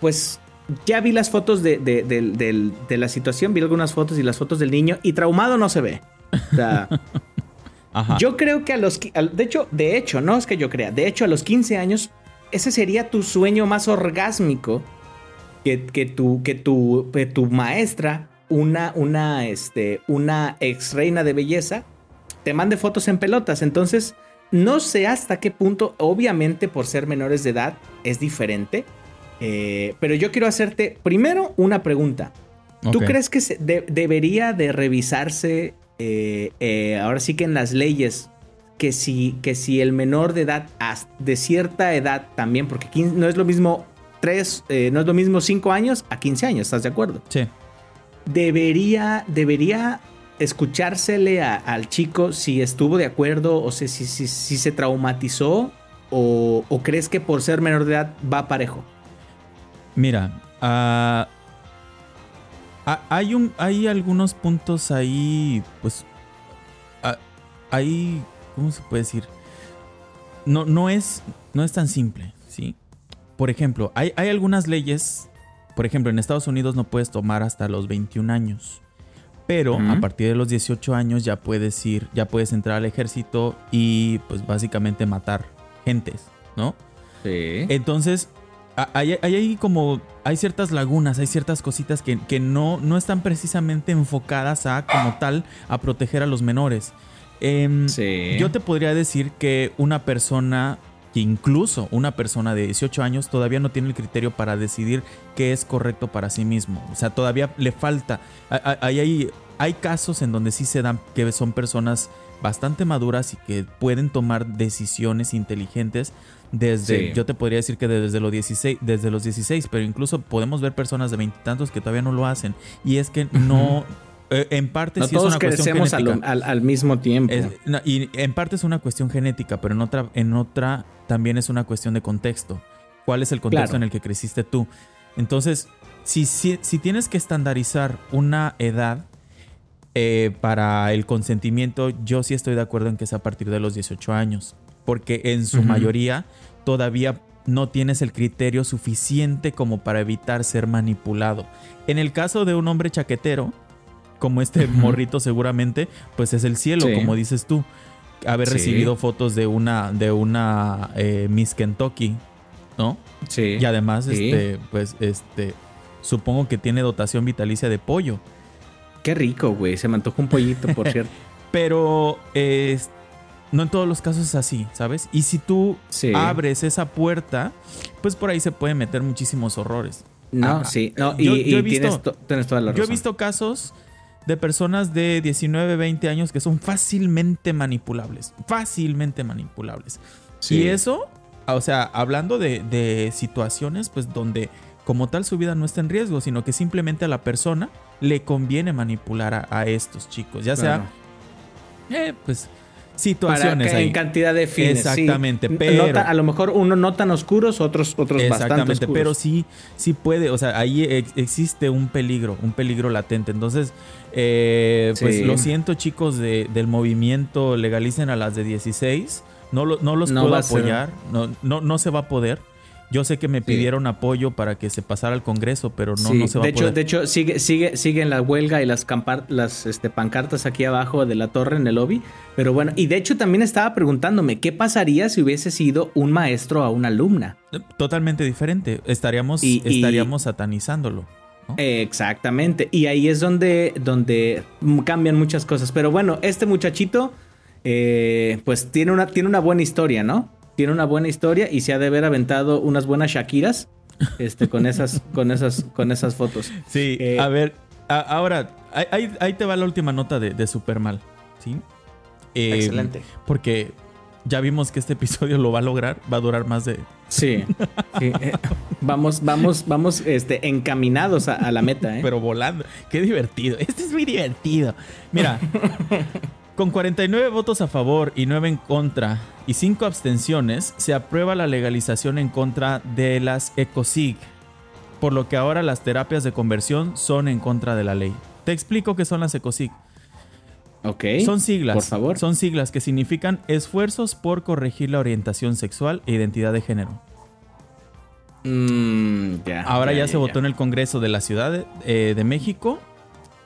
Speaker 4: pues ya vi las fotos de, de- de la situación, vi algunas fotos y las fotos del niño, y traumado no se ve. O sea,
Speaker 3: Ajá.
Speaker 4: yo creo que a los... De hecho, de hecho, no es que yo crea, de hecho a los 15 años, ese sería tu sueño más orgásmico que, que, tu, que, tu, que tu maestra, una, una, este, una ex reina de belleza, te mande fotos en pelotas. Entonces, no sé hasta qué punto, obviamente por ser menores de edad, es diferente. eh, pero yo quiero hacerte primero una pregunta. ¿Tú crees que se de- debería de revisarse eh, eh, ahora sí que en las leyes que si, que si el menor de edad, de cierta edad también, porque 15 no es lo mismo 3, no es lo mismo 5 años a 15 años, ¿estás de acuerdo?
Speaker 3: Sí.
Speaker 4: Debería, debería escuchársele a- al chico si estuvo de acuerdo o si, si, si, si se traumatizó o, o crees que por ser menor de edad va parejo.
Speaker 3: Mira, ah, hay, un, hay algunos puntos ahí, pues, hay, ¿cómo se puede decir? No, no, es, no es tan simple, ¿sí? Por ejemplo, hay, hay algunas leyes, por ejemplo, en Estados Unidos no puedes tomar hasta los 21 años, pero a partir de los 18 años ya puedes ir, ya puedes entrar al ejército y pues básicamente matar gentes, ¿no?
Speaker 4: Sí.
Speaker 3: Entonces, hay, como. Hay ciertas lagunas, hay ciertas cositas que, que no, no están precisamente enfocadas a, como tal, a proteger a los menores. Em,
Speaker 4: Sí.
Speaker 3: Yo te podría decir que una persona, que incluso una persona de 18 años, todavía no tiene el criterio para decidir qué es correcto para sí mismo. O sea, todavía le falta. Hay, hay, hay casos en donde sí se dan que son personas bastante maduras y que pueden tomar decisiones inteligentes desde,
Speaker 4: Sí.
Speaker 3: yo te podría decir que desde los 16, desde los 16, pero incluso podemos ver personas de veintitantos que todavía no lo hacen. Y es que no, eh, en parte
Speaker 4: No
Speaker 3: sí es una cuestión
Speaker 4: crecemos al,
Speaker 3: genética.
Speaker 4: al- al mismo tiempo.
Speaker 3: Es- no, y en parte es una cuestión genética, pero en otra, en otra también es una cuestión de contexto. ¿Cuál es el contexto
Speaker 4: Claro.
Speaker 3: en el que creciste tú? Entonces, si, si, si tienes que estandarizar una edad eh, para el consentimiento, yo sí estoy de acuerdo en que es a partir de los 18 años. Porque en su mayoría todavía no tienes el criterio suficiente como para evitar ser manipulado. En el caso de un hombre chaquetero, como este morrito seguramente, pues es el cielo,
Speaker 4: Sí.
Speaker 3: como dices tú. Haber
Speaker 4: Sí.
Speaker 3: recibido fotos de una, de una eh, Miss Kentucky, ¿no?
Speaker 4: sí.
Speaker 3: Y además,
Speaker 4: Sí.
Speaker 3: este, pues, este, supongo que tiene dotación vitalicia de pollo.
Speaker 4: Qué rico, güey. Se me antojó un pollito, por cierto.
Speaker 3: Pero eh, no en todos los casos es así, ¿sabes? Y si tú
Speaker 4: Sí.
Speaker 3: abres esa puerta, pues por ahí se pueden meter muchísimos horrores.
Speaker 4: No,
Speaker 3: Ah,
Speaker 4: sí. No,
Speaker 3: yo-
Speaker 4: y,
Speaker 3: yo he visto-
Speaker 4: tienes, to- tienes toda la razón.
Speaker 3: Yo he visto casos de personas de 19, 20 años que son fácilmente manipulables. Fácilmente manipulables.
Speaker 4: Sí.
Speaker 3: Y eso, o sea, hablando de, de situaciones, pues donde como tal su vida no está en riesgo, sino que simplemente a la persona le conviene manipular a, a estos chicos. Ya sea, eh, pues, situaciones ahí.
Speaker 4: en cantidad de fines.
Speaker 3: Exactamente, pero-
Speaker 4: a lo mejor uno no tan oscuros, otros, otros bastante
Speaker 3: Exactamente,
Speaker 4: oscuros.
Speaker 3: pero sí, sí puede, o sea, ahí ex- existe un peligro, un peligro latente. Entonces, eh, pues lo siento chicos de- del movimiento, legalicen a las de 16, no, lo- no los
Speaker 4: No
Speaker 3: puedo apoyar, no, no, no se va a poder. Yo sé que me
Speaker 4: Sí.
Speaker 3: pidieron apoyo para que se pasara al Congreso, pero no,
Speaker 4: Sí,
Speaker 3: no se va
Speaker 4: de
Speaker 3: a
Speaker 4: hecho,
Speaker 3: poder.
Speaker 4: de hecho, sigue, sigue, siguen la huelga y las, este, pancartas aquí abajo de la torre en el lobby. Pero bueno, y de hecho también estaba preguntándome, ¿qué pasaría si hubiese sido un maestro a una alumna?
Speaker 3: Totalmente diferente, estaríamos,
Speaker 4: Y- y-
Speaker 3: estaríamos satanizándolo. ¿no?
Speaker 4: Exactamente. Y ahí es donde, donde cambian muchas cosas. Pero bueno, este muchachito eh, pues tiene una, tiene una buena historia, ¿no? Tiene una buena historia y se ha de haber aventado unas buenas Shakiras este, con, esas, con, esas, con esas fotos.
Speaker 3: Sí,
Speaker 4: Eh,
Speaker 3: a ver, a- ahora, ahí- ahí, te va la última nota de, de Supermal, ¿sí? Eh,
Speaker 4: Excelente.
Speaker 3: Porque ya vimos que este episodio lo va a lograr, va a durar más de...
Speaker 4: Sí, sí, eh, vamos, vamos, vamos este, encaminados a, a la meta, ¿eh?
Speaker 3: Pero volando. Qué divertido. Este es muy divertido. Mira, con 49 votos a favor y 9 en contra y 5 abstenciones, se aprueba la legalización en contra de las ECOSIG, por lo que ahora las terapias de conversión son en contra de la ley. Te explico qué son las ECOSIG.
Speaker 4: ok.
Speaker 3: Son siglas.
Speaker 4: Por favor.
Speaker 3: Son siglas que significan esfuerzos por corregir la orientación sexual e identidad de género.
Speaker 4: Mm, ya,
Speaker 3: Ahora ya, se votó en el Congreso de la Ciudad de, eh, de México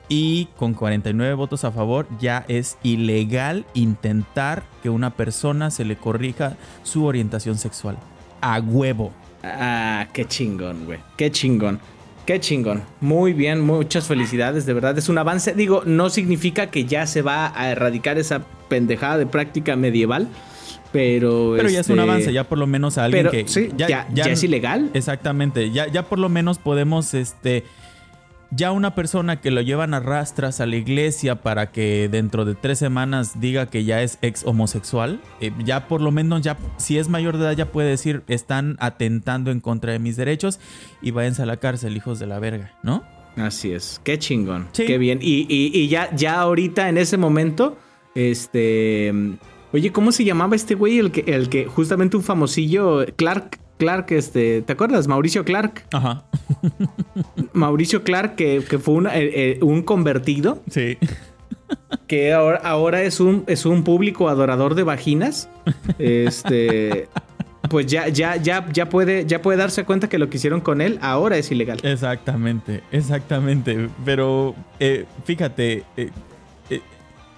Speaker 3: y con 49 votos a favor ya es ilegal intentar que una persona se le corrija su orientación sexual. A huevo.
Speaker 4: Ah, qué chingón, güey. Qué chingón. Qué chingón. Muy bien, muchas felicidades. De verdad, es un avance. Digo, no significa que ya se va a erradicar esa pendejada de práctica medieval. Pero.
Speaker 3: Pero ya es un
Speaker 4: este,
Speaker 3: avance, ya por lo menos a alguien
Speaker 4: Pero
Speaker 3: que...
Speaker 4: sí, ya, ya es ilegal.
Speaker 3: Exactamente, ya, ya por lo menos podemos, este, ya una persona que lo llevan a rastras a la iglesia para que dentro de tres semanas diga que ya es ex homosexual, eh, ya por lo menos ya, si es mayor de edad ya puede decir, están atentando en contra de mis derechos y váyanse a la cárcel, hijos de la verga, ¿no?
Speaker 4: Así es. Qué chingón.
Speaker 3: Sí.
Speaker 4: Qué bien. Y, y- y ya, ya ahorita, en ese momento, este. Oye, ¿cómo se llamaba este güey? El que, el que justamente un famosillo, Clark. Clark, este, ¿te acuerdas? Mauricio Clark.
Speaker 3: Ajá,
Speaker 4: Mauricio Clark, que, que fue una- eh, eh, un convertido,
Speaker 3: sí.
Speaker 4: que ahora, ahora es, un, es un público adorador de vaginas. Este. Pues ya, ya, ya, ya puede, ya puede darse cuenta que lo que hicieron con él ahora es ilegal.
Speaker 3: Exactamente, exactamente. Pero eh, fíjate, eh,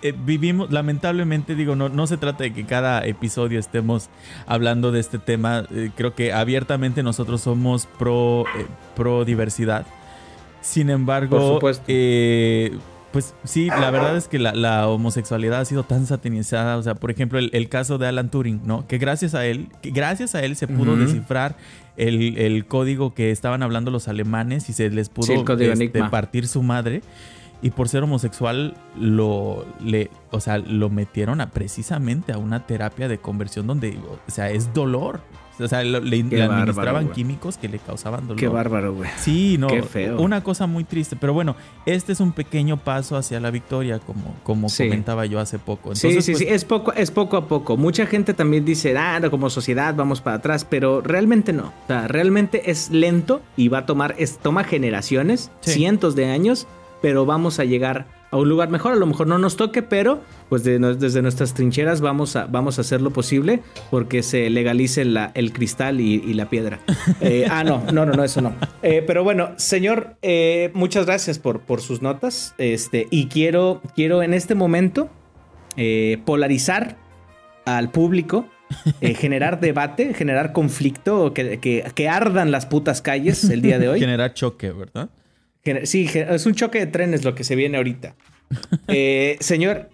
Speaker 3: eh, vivimos, lamentablemente, digo, no, no se trata de que cada episodio estemos hablando de este tema. Eh, creo que abiertamente nosotros somos pro, eh, pro diversidad. Sin embargo, pues sí, la verdad es que la, la homosexualidad ha sido tan satanizada. O sea, por ejemplo, el, el caso de Alan Turing, ¿no? Que gracias a él, que gracias a él se pudo descifrar el, el código que estaban hablando los alemanes y se les pudo
Speaker 4: Sí,
Speaker 3: este, partir su madre. Y por ser homosexual, lo, le, o sea, lo metieron a precisamente a una terapia de conversión donde, o sea, es dolor. O sea, lo- le, administraban químicos que le causaban dolor.
Speaker 4: Qué bárbaro, güey.
Speaker 3: Sí, no.
Speaker 4: Qué feo.
Speaker 3: Una cosa muy triste. Pero bueno, este es un pequeño paso hacia la victoria, como, como
Speaker 4: Sí.
Speaker 3: comentaba yo hace poco.
Speaker 4: Sí,
Speaker 3: Entonces,
Speaker 4: sí,
Speaker 3: pues,
Speaker 4: sí, es poco, es poco a poco. Mucha gente también dice, ah, no, como sociedad vamos para atrás, pero realmente no. O sea, realmente es lento y va a tomar, es, toma generaciones,
Speaker 3: Sí.
Speaker 4: cientos de años, pero vamos a llegar a un lugar mejor. A lo mejor no nos toque, pero pues de desde nuestras trincheras vamos a, vamos a hacer lo posible porque se legalice la- el cristal y, y la piedra. Eh, ah, no, no, no, no, eso no. Eh, pero bueno, señor, eh, muchas gracias por, por sus notas. Este, y quiero, quiero en este momento eh, polarizar al público, eh, generar debate, generar conflicto, que, que- que ardan las putas calles el día de hoy.
Speaker 3: generar choque, ¿verdad?
Speaker 4: Sí, es un choque de trenes lo que se viene ahorita. Eh, señor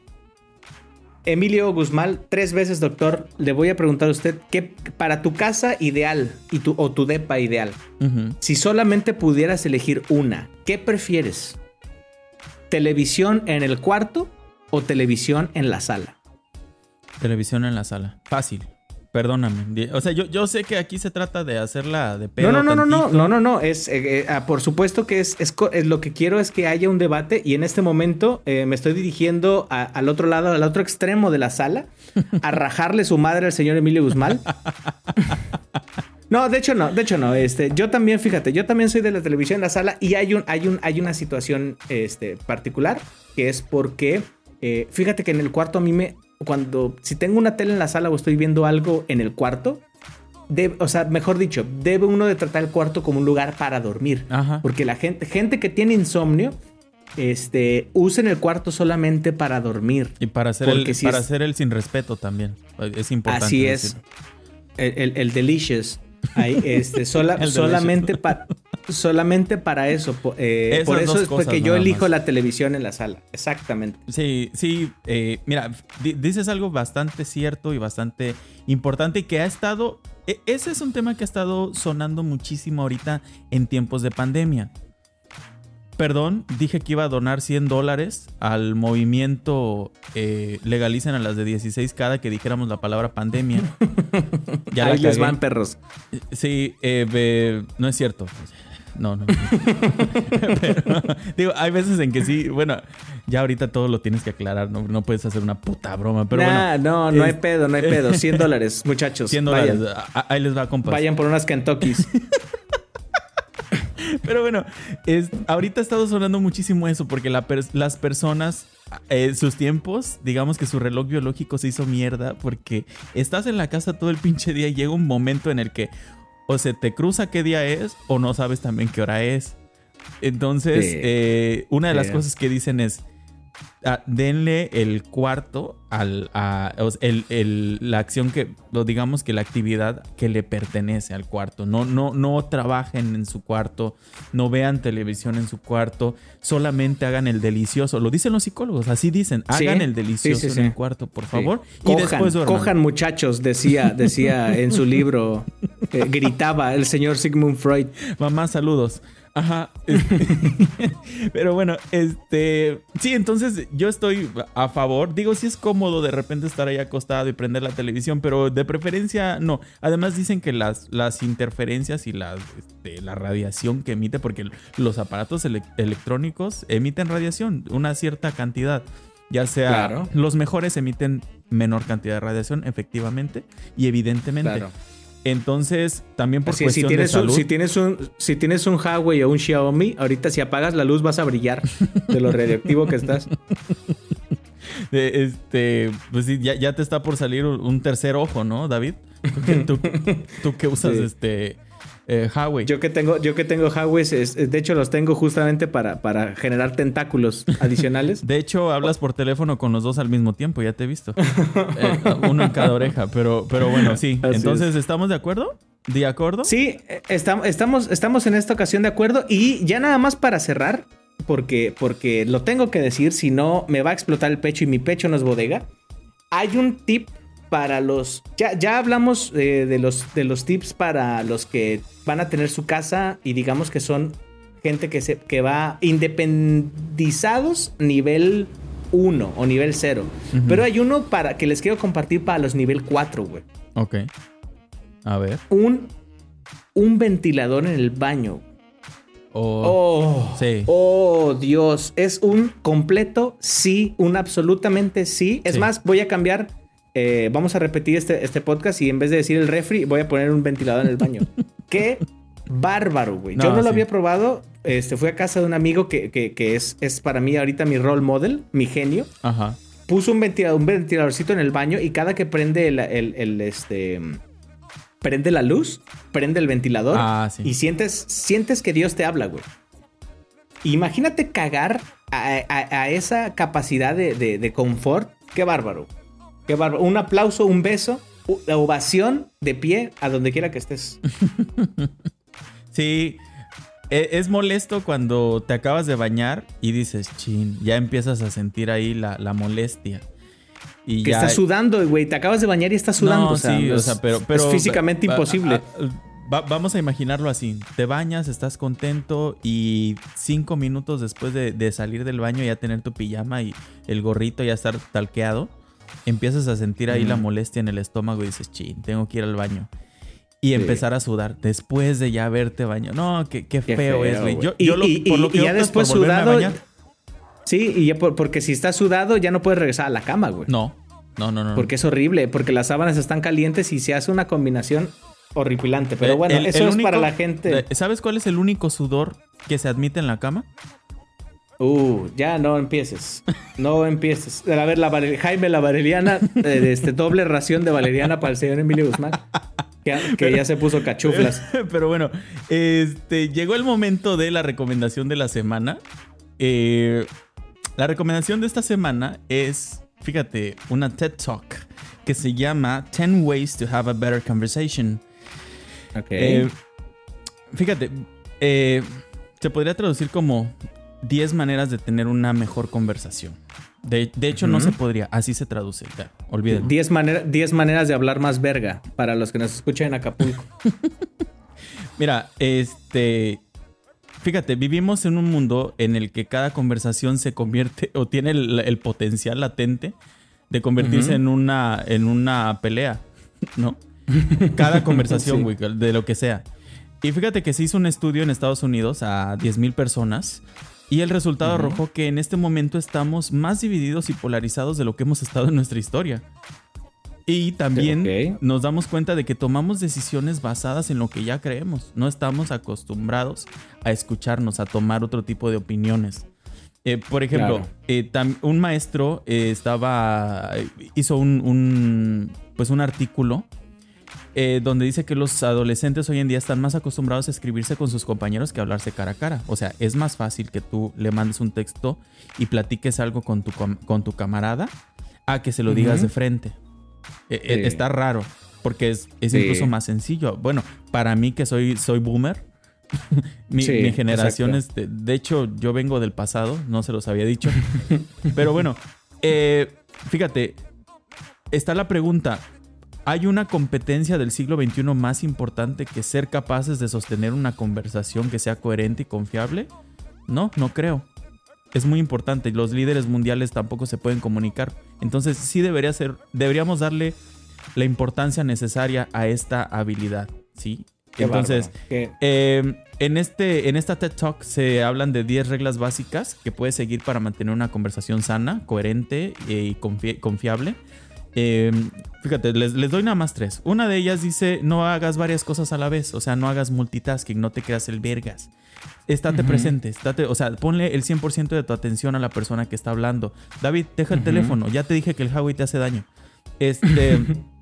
Speaker 4: Emilio Guzmán, tres veces doctor, le voy a preguntar a usted, ¿qué para tu casa ideal y tu, o tu depa ideal, si solamente pudieras elegir una, ¿qué prefieres? ¿Televisión en el cuarto o televisión en la sala?
Speaker 3: Televisión en la sala. Fácil. Perdóname. O sea, yo, yo sé que aquí se trata de hacerla de pedo.
Speaker 4: No, no, no, no, no, no, no, no, es, eh, eh, ah, por supuesto que es, es, lo que quiero es que haya un debate y en este momento eh, me estoy dirigiendo a- al otro lado, al otro extremo de la sala, a rajarle su madre al señor Emilio Guzmán. No, de hecho no, de hecho no. Este, yo también, fíjate, yo también soy de la televisión en la sala y hay un, hay un, hay una situación este, particular que es porque, eh, fíjate que en el cuarto a mí me, cuando, si tengo una tele en la sala o estoy viendo algo en el cuarto, debe- o sea, mejor dicho, debe uno de tratar el cuarto como un lugar para dormir.
Speaker 3: Ajá.
Speaker 4: Porque la gente, gente que tiene insomnio, este, usa el cuarto solamente para dormir.
Speaker 3: Y para hacer, el,
Speaker 4: si
Speaker 3: para
Speaker 4: es-
Speaker 3: hacer el sin respeto también. Es importante.
Speaker 4: Así es. El, el- el delicious. Ahí, este, sola-
Speaker 3: El
Speaker 4: solamente para. Solamente para eso. eh, por eso es porque yo elijo
Speaker 3: más.
Speaker 4: la televisión en la sala. Exactamente.
Speaker 3: Sí, sí, eh, mira, di- dices algo bastante cierto y bastante importante y que ha estado, e- ese es un tema que ha estado sonando muchísimo ahorita en tiempos de pandemia. Perdón, dije que iba a donar 100 dólares al movimiento eh, Legalicen a las de 16 cada que dijéramos la palabra pandemia. Ya
Speaker 4: Ahí les van, perros.
Speaker 3: Sí, eh, no es cierto. No, no. Pero, digo, hay veces en que sí, bueno, ya ahorita todo lo tienes que aclarar, no, no puedes hacer una puta broma, pero
Speaker 4: Nah,
Speaker 3: bueno.
Speaker 4: no, no hay pedo, no hay pedo. 100 dólares, muchachos.
Speaker 3: 100 dólares, a- a- ahí les va, compas.
Speaker 4: vayan por unas Kentuckys.
Speaker 3: Pero bueno, es, ahorita ha estado sonando muchísimo eso porque la las personas, eh, sus tiempos, digamos que su reloj biológico se hizo mierda porque estás en la casa todo el pinche día y llega un momento en el que o se te cruza qué día es o no sabes también qué hora es. Entonces,
Speaker 4: Sí.
Speaker 3: eh, una de las
Speaker 4: Sí.
Speaker 3: cosas que dicen es, ah, denle el cuarto al, a, el- el- la acción que, digamos que la actividad que le pertenece al cuarto. No, no, no trabajen en su cuarto, no vean televisión en su cuarto, solamente hagan el delicioso. Lo dicen los psicólogos, así dicen,
Speaker 4: Sí.
Speaker 3: hagan el delicioso
Speaker 4: Sí, sí,
Speaker 3: en el cuarto, por favor. Y
Speaker 4: Cojan,
Speaker 3: después duerman.
Speaker 4: cojan muchachos, decía, decía en su libro, eh, gritaba el señor Sigmund Freud.
Speaker 3: Mamá, saludos. Ajá. Pero bueno, este. Sí, entonces yo estoy a favor. Digo, sí es cómodo de repente estar ahí acostado y prender la televisión, pero de preferencia no. Además, dicen que las, las interferencias y la, este, la radiación que emite, porque los aparatos ele- electrónicos emiten radiación, una cierta cantidad. Ya sea
Speaker 4: Claro.
Speaker 3: los mejores emiten menor cantidad de radiación, efectivamente, y evidentemente.
Speaker 4: Claro.
Speaker 3: Entonces, también por
Speaker 4: Así es, si
Speaker 3: cuestión de
Speaker 4: tienes, un,
Speaker 3: salud.
Speaker 4: si, tienes un, si tienes un Huawei o un Xiaomi, ahorita si apagas la luz vas a brillar de lo radioactivo que estás.
Speaker 3: Este, pues sí, ya, ya te está por salir un tercer ojo, ¿no, David? Tú, tú, tú que usas
Speaker 4: Sí.
Speaker 3: este eh, Huawei.
Speaker 4: Yo que tengo, yo que tengo Huawei, es- de hecho los tengo justamente para, para generar tentáculos adicionales.
Speaker 3: De hecho, hablas por teléfono con los dos al mismo tiempo, ya te he visto. Eh, uno en cada oreja, pero, pero bueno, sí.
Speaker 4: Así
Speaker 3: Entonces, ¿estamos de acuerdo? ¿De acuerdo?
Speaker 4: Sí, eh, estam- estamos, estamos en esta ocasión de acuerdo. Y ya nada más para cerrar, porque, porque lo tengo que decir, si no me va a explotar el pecho y mi pecho no es bodega. Hay un tip para los. Ya, ya hablamos eh, de, los, de los tips para los que van a tener su casa y digamos que son gente que, se, que va independizados nivel 1 o nivel 0.
Speaker 3: Ujú.
Speaker 4: Pero hay uno para que les quiero compartir para los nivel 4, güey.
Speaker 3: Ok. A ver.
Speaker 4: Un, un ventilador en el baño.
Speaker 3: Oh,
Speaker 4: Oh,
Speaker 3: Sí.
Speaker 4: oh, Dios. Es un completo sí, un absolutamente sí. Es
Speaker 3: Sí.
Speaker 4: más, voy a cambiar. Eh, vamos a repetir este, este podcast y en vez de decir el refri, voy a poner un ventilador en el baño. Qué bárbaro, güey. Yo
Speaker 3: No,
Speaker 4: lo había probado. Este, fui a casa de un amigo que, que- que es, es para mí ahorita mi role model, mi genio.
Speaker 3: Ajá.
Speaker 4: Puso un ventilador, un ventiladorcito en el baño y cada que prende el, el- el, este. Prende la luz, prende el ventilador
Speaker 3: Ah, sí.
Speaker 4: y sientes, sientes que Dios te habla, güey. Imagínate cagar a, a- a esa capacidad de, de- de confort. Qué bárbaro. Qué bárbaro. Un aplauso, un beso, la ovación de pie a donde quiera que estés.
Speaker 3: Sí. e- Es molesto cuando te acabas de bañar y dices, chin, ya empiezas a sentir ahí la, la molestia. Y
Speaker 4: Que
Speaker 3: ya,
Speaker 4: estás sudando, güey. Te acabas de bañar y estás sudando.
Speaker 3: No,
Speaker 4: o sea,
Speaker 3: sí, o
Speaker 4: es,
Speaker 3: sea, pero,
Speaker 4: es físicamente
Speaker 3: va-
Speaker 4: imposible.
Speaker 3: a- a- va- vamos a imaginarlo así. Te bañas, estás contento y cinco minutos después de, de salir del baño ya tener tu pijama y el gorrito ya estar talqueado, empiezas a sentir ahí la molestia en el estómago y dices, chin, tengo que ir al baño. Y
Speaker 4: Sí.
Speaker 3: empezar a sudar después de ya haberte baño. No, qué, qué
Speaker 4: Qué
Speaker 3: feo, es, güey. Yo, lo-
Speaker 4: y-
Speaker 3: por lo
Speaker 4: y
Speaker 3: que
Speaker 4: ya después
Speaker 3: a
Speaker 4: sudado.
Speaker 3: bañar.
Speaker 4: Sí, y ya por- porque si estás sudado ya no puedes regresar a la cama, güey.
Speaker 3: No, no, no, no.
Speaker 4: Porque es horrible, porque las sábanas están calientes y se hace una combinación horripilante. Pero
Speaker 3: Eh,
Speaker 4: bueno,
Speaker 3: el-
Speaker 4: eso
Speaker 3: el
Speaker 4: es para
Speaker 3: único-
Speaker 4: la gente.
Speaker 3: eh, ¿Sabes cuál es el único sudor que se admite en la cama?
Speaker 4: Uh, ya no empieces. No empieces. A ver, la Jaime, la valeriana, eh, este doble ración de valeriana para el señor Emilio Guzmán. Que, que ya se puso cachuflas.
Speaker 3: Pero bueno, este llegó el momento de la recomendación de la semana. Eh, la recomendación de esta semana es, fíjate, una TED Talk que se llama 10 Ways to Have a Better Conversation.
Speaker 4: Ok.
Speaker 3: Eh, fíjate, eh, se podría traducir como 10 maneras de tener una mejor conversación. De, de hecho, no se podría, así se traduce. Ya, olvídenlo.
Speaker 4: 10 manera- 10 maneras de hablar más verga para los que nos escuchan en Acapulco.
Speaker 3: Mira, este. Fíjate, vivimos en un mundo en el que cada conversación se convierte o tiene el, el potencial latente de convertirse en, una, en una pelea, ¿no? Cada conversación,
Speaker 4: Sí.
Speaker 3: güey, de lo que sea. Y fíjate que se hizo un estudio en Estados Unidos a 10.000 personas y el resultado arrojó que en este momento estamos más divididos y polarizados de lo que hemos estado en nuestra historia. Y también nos damos cuenta de que tomamos decisiones basadas en lo que ya creemos. No estamos acostumbrados a escucharnos, a tomar otro tipo de opiniones. Eh, por ejemplo,
Speaker 4: Claro.
Speaker 3: eh, un maestro eh, estaba. hizo un, un, pues un artículo eh, donde dice que los adolescentes hoy en día están más acostumbrados a escribirse con sus compañeros que a hablarse cara a cara. O sea, es más fácil que tú le mandes un texto y platiques algo con tu, con tu camarada a que se lo digas de frente. Eh, eh,
Speaker 4: Sí.
Speaker 3: Está raro, porque es, es
Speaker 4: Sí.
Speaker 3: incluso más sencillo. Bueno, para mí que soy, soy boomer, mi,
Speaker 4: Sí,
Speaker 3: mi generación, este, de hecho, yo vengo del pasado, no se los había dicho. Pero bueno, eh, fíjate, está la pregunta. ¿Hay una competencia del siglo XXI más importante que ser capaces de sostener una conversación que sea coherente y confiable? No, no creo. Es muy importante. Los líderes mundiales tampoco se pueden comunicar. Entonces sí debería ser, deberíamos darle la importancia necesaria a esta habilidad, ¿sí?
Speaker 4: Qué
Speaker 3: Entonces, eh, en, este, en esta TED Talk se hablan de 10 reglas básicas que puedes seguir para mantener una conversación sana, coherente eh, y confi- confiable. Eh, fíjate, les, les doy nada más tres. Una de ellas dice, no hagas varias cosas a la vez, o sea, no hagas multitasking, no te creas el vergas. Estate presente, estate, o sea, ponle el 100% de tu atención a la persona que está hablando. David, deja el teléfono, ya te dije que el Huawei te hace daño. Este,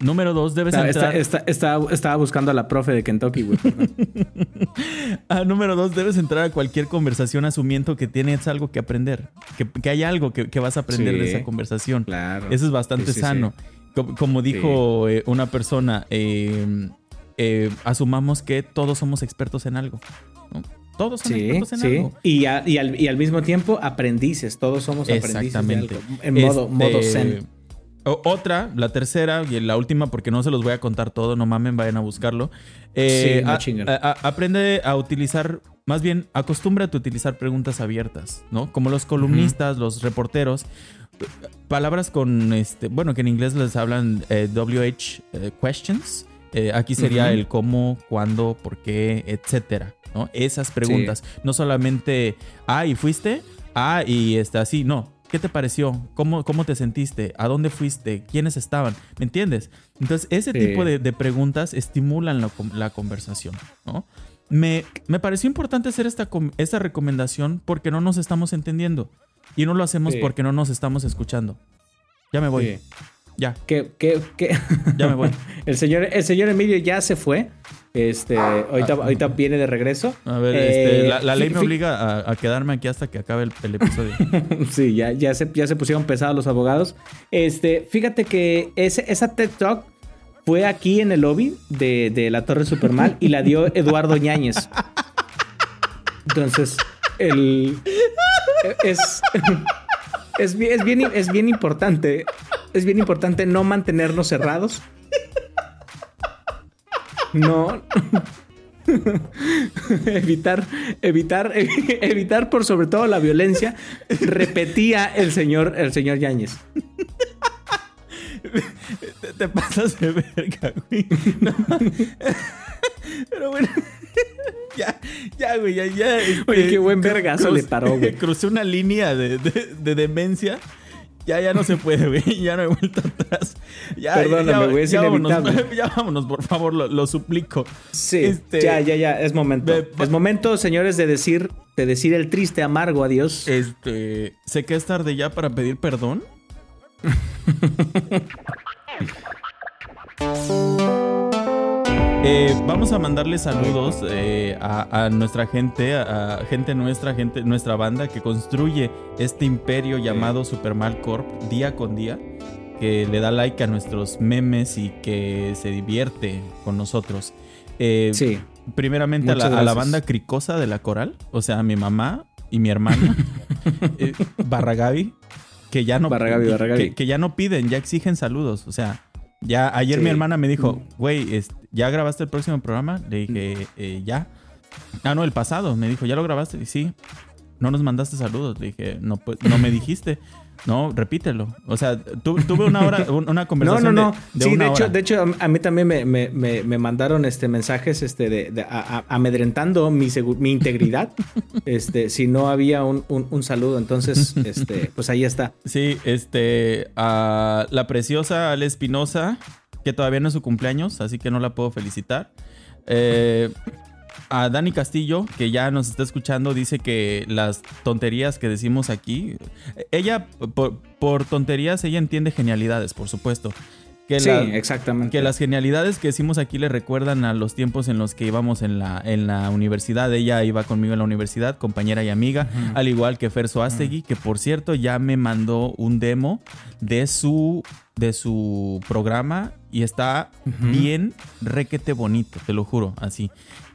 Speaker 3: número dos, debes entrar...
Speaker 4: está- está- estaba, estaba buscando a la profe de Kentucky, güey.
Speaker 3: Ah, número dos, debes entrar a cualquier conversación asumiendo que tienes algo que aprender, que, que hay algo que, que vas a aprender de esa conversación.
Speaker 4: Claro.
Speaker 3: Eso es bastante
Speaker 4: Sí,
Speaker 3: sano. Co- Como, dijo eh, una persona, eh, eh, asumamos que todos somos expertos en algo. ¿no? Todos
Speaker 4: Sí,
Speaker 3: expertos en
Speaker 4: sí.
Speaker 3: algo.
Speaker 4: Y, a- y al, y al mismo tiempo aprendices. Todos somos aprendices. de
Speaker 3: Exactamente.
Speaker 4: algo. En modo,
Speaker 3: Este,
Speaker 4: modo zen.
Speaker 3: O- otra, la tercera y la última, porque no se los voy a contar todo, no mamen, vayan a buscarlo. Eh,
Speaker 4: Sí, no
Speaker 3: a-
Speaker 4: chingan.
Speaker 3: a- a- aprende a utilizar, más bien, acostúmbrate a utilizar preguntas abiertas, ¿no? Como los columnistas, los reporteros. Palabras con, este, bueno, que en inglés les hablan eh, WH eh, questions. Eh, aquí sería el cómo, cuándo, por qué, etcétera, ¿no? Esas preguntas. No solamente, ah, ¿y fuiste? Ah, y está así, no. ¿Qué te pareció? ¿Cómo, ¿Cómo te sentiste? ¿A dónde fuiste? ¿Quiénes estaban? ¿Me entiendes? Entonces, ese
Speaker 4: Sí.
Speaker 3: tipo de, de preguntas estimulan la, la conversación, ¿no? Me, me pareció importante hacer esta, esta recomendación porque no nos estamos entendiendo. Y no lo hacemos
Speaker 4: Sí.
Speaker 3: porque no nos estamos escuchando. Ya me voy.
Speaker 4: Sí.
Speaker 3: Ya,
Speaker 4: ¿Qué, qué, qué?
Speaker 3: ya me voy.
Speaker 4: el, señor, el señor Emilio ya se fue. Este, ahorita,
Speaker 3: Ah.
Speaker 4: ahorita viene de regreso.
Speaker 3: A ver,
Speaker 4: Eh,
Speaker 3: este, la, la ley me obliga a, a quedarme aquí hasta que acabe el, el episodio.
Speaker 4: Sí, ya, ya, se, ya se pusieron pesados los abogados. Este, fíjate que ese, esa TED Talk fue aquí en el lobby de, de la Torre Supermal y la dio Eduardo Ñáñez. Entonces, el. Es. Es es, bien, es bien importante. Es bien importante no mantenernos cerrados. No. evitar, evitar, evitar por sobre todo la violencia, repetía el señor, el señor Yáñez.
Speaker 3: te, te pasas de verga, güey. No. Pero bueno. ya, ya, güey, ya, ya.
Speaker 4: Oye,
Speaker 3: este,
Speaker 4: qué buen vergazo le paró, güey.
Speaker 3: Crucé una línea de, de- de demencia. Ya, ya no se puede, güey. Ya no hay vuelta atrás. Ya,
Speaker 4: Perdóname,
Speaker 3: ya,
Speaker 4: güey, es
Speaker 3: ya vámonos, ya vámonos, por favor, lo, lo suplico.
Speaker 4: Sí,
Speaker 3: Este,
Speaker 4: ya, ya, ya, es momento. es momento, señores, de decir, de decir el triste amargo adiós.
Speaker 3: Este, sé que es tarde ya para pedir perdón. Eh, vamos a mandarle saludos eh, a, a nuestra gente, a, a gente nuestra, gente, nuestra banda que construye este imperio llamado Supermal Corp día con día, que le da like a nuestros memes y que se divierte con nosotros. Eh,
Speaker 4: Sí.
Speaker 3: primeramente a la, a banda cricosa de la coral, o sea, a mi mamá y mi hermana, barra Gaby, que ya no. Que, que ya no piden, ya exigen saludos, o sea, ya ayer
Speaker 4: Sí.
Speaker 3: mi hermana me dijo, güey, es- ¿ya grabaste el próximo programa? Le dije, "Eh, ya. Ah, no, el pasado, me dijo, ¿ya lo grabaste? Y sí. No nos mandaste saludos. Le dije, no, pues, no me dijiste. No, repítelo. O sea, tu- tuve una hora, un- una
Speaker 4: No,
Speaker 3: conversación
Speaker 4: no, no.
Speaker 3: de, de
Speaker 4: sí, de hecho,
Speaker 3: hora.
Speaker 4: de hecho, a, a mí también me, me- me- me mandaron este mensajes este de, de- a- a- amedrentando mi, mi integridad. este, si no había un, un- un saludo. Entonces, este, pues ahí está.
Speaker 3: Sí, este, a la preciosa Ale Espinosa, que todavía no es su cumpleaños, así que no la puedo felicitar. Eh, a Dani Castillo, que ya nos está escuchando, dice que las tonterías que decimos aquí, ella, por, por tonterías, ella entiende genialidades, por supuesto. Que
Speaker 4: sí,
Speaker 3: la-
Speaker 4: exactamente.
Speaker 3: que las genialidades que decimos aquí le recuerdan a los tiempos en los que íbamos en la, en la universidad. Ella iba conmigo en la universidad, compañera y amiga, al igual que Fer Soastegui, que por cierto ya me mandó un demo de su, de su programa y está bien requete bonito, te lo juro, así.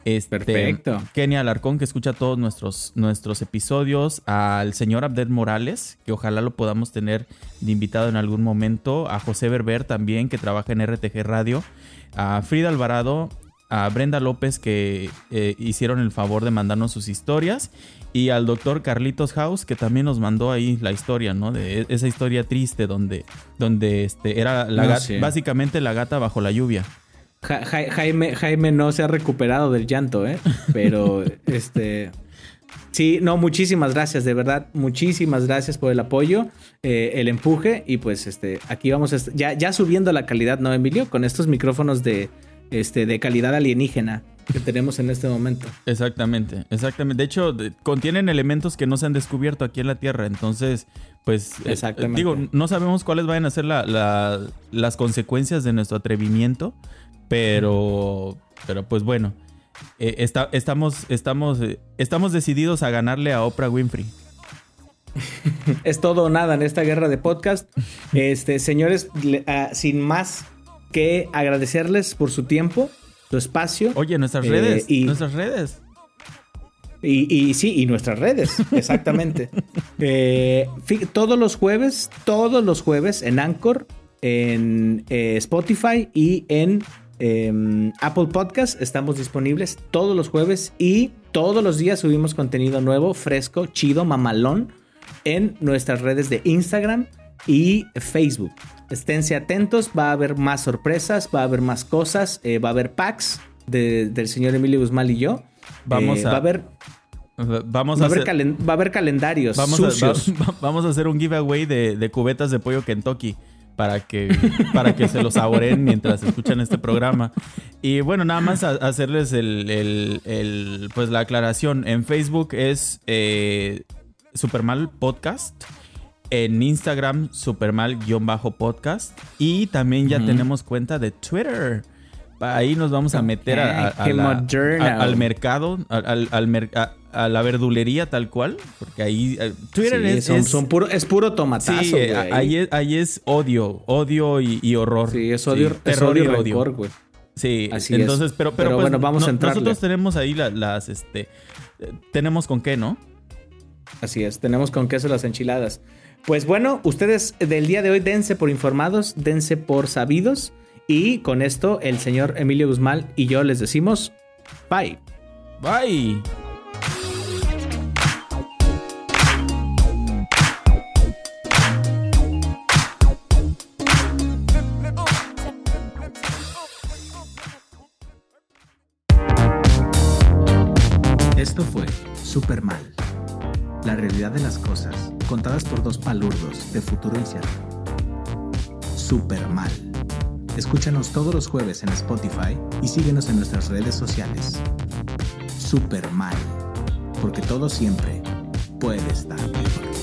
Speaker 3: Este,
Speaker 4: Perfecto.
Speaker 3: Kenia Alarcón, que escucha todos nuestros, nuestros episodios, al señor Abdel Morales, que ojalá lo podamos tener de invitado en algún momento, a José Berber también, que trabaja en RTG Radio, a Frida Alvarado, a Brenda López, que eh, hicieron el favor de mandarnos sus historias, y al doctor Carlitos House, que también nos mandó ahí la historia, ¿no? De e- esa historia triste donde, donde este, era la
Speaker 4: No,
Speaker 3: gata-
Speaker 4: sí.
Speaker 3: básicamente la gata bajo la lluvia.
Speaker 4: Ja- Ja- Jaime, Jaime no se ha recuperado del llanto, ¿eh? Pero, este... Sí, no, muchísimas gracias, de verdad, muchísimas gracias por el apoyo, eh, el empuje y pues este, aquí vamos a ya, ya subiendo la calidad, ¿no, Emilio? Con estos micrófonos de, este, de calidad alienígena que tenemos en este momento.
Speaker 3: Exactamente, exactamente. De hecho, de- contienen elementos que no se han descubierto aquí en la Tierra. Entonces, pues, eh,
Speaker 4: Exactamente.
Speaker 3: digo, no sabemos cuáles vayan a ser la- la- las consecuencias de nuestro atrevimiento, pero, pero pues bueno, eh, está- estamos, estamos, eh, estamos decididos a ganarle a Oprah Winfrey.
Speaker 4: Es todo o nada en esta guerra de podcast. Este, señores, le- ah, sin más que agradecerles por su tiempo, su espacio.
Speaker 3: Oye, nuestras
Speaker 4: Eh,
Speaker 3: redes,
Speaker 4: y-
Speaker 3: nuestras redes.
Speaker 4: Y, y sí, y nuestras redes, exactamente. Eh, todos los jueves, todos los jueves en Anchor, en eh, Spotify y en em, Apple Podcast estamos disponibles todos los jueves y todos los días subimos contenido nuevo, fresco, chido, mamalón en nuestras redes de Instagram y Facebook. Esténse atentos, va a haber más sorpresas, va a haber más cosas, eh, va a haber packs de- del señor Emilio Guzmán y yo.
Speaker 3: Vamos
Speaker 4: Eh,
Speaker 3: a-
Speaker 4: Va a haber
Speaker 3: Vamos
Speaker 4: Va
Speaker 3: a
Speaker 4: a, haber
Speaker 3: hacer,
Speaker 4: calen- va a haber calendarios
Speaker 3: vamos, a,
Speaker 4: sucios.
Speaker 3: va- va- vamos a hacer un giveaway de, de cubetas de pollo Kentucky para que, para que se los saboreen mientras escuchan este programa. Y bueno, nada más a- hacerles el, el- el, pues la aclaración. En Facebook es eh, Supermal Podcast. En Instagram, Supermal-podcast. Y también ya tenemos cuenta de Twitter. Ahí nos vamos a meter a- la- al mercado, al, al- al mer- a, la verdulería tal cual. Porque ahí eh, Twitter
Speaker 4: Sí,
Speaker 3: es,
Speaker 4: son-
Speaker 3: es-
Speaker 4: son puro, es puro tomatazo.
Speaker 3: Sí, eh,
Speaker 4: ahí.
Speaker 3: ahí, es, ahí es odio, odio y, y horror.
Speaker 4: Sí, es odio,
Speaker 3: Sí,
Speaker 4: es
Speaker 3: terror
Speaker 4: odio
Speaker 3: y
Speaker 4: rencor, güey.
Speaker 3: Sí,
Speaker 4: Así
Speaker 3: entonces,
Speaker 4: es.
Speaker 3: pero, pero,
Speaker 4: Pero
Speaker 3: pues,
Speaker 4: bueno, vamos a entrarle.
Speaker 3: Nosotros tenemos ahí la- las, este, tenemos con qué, ¿no?
Speaker 4: Así es, tenemos con queso las enchiladas. Pues bueno, ustedes del día de hoy dense por informados, dense por sabidos. Y con esto, el señor Emilio Guzmán y yo les decimos bye.
Speaker 3: Bye.
Speaker 5: Mal. La realidad de las cosas, contadas por dos palurdos de futuro incierto. Super Mal. Escúchanos todos los jueves en Spotify y síguenos en nuestras redes sociales. Super Mal. Porque todo siempre puede estar peor.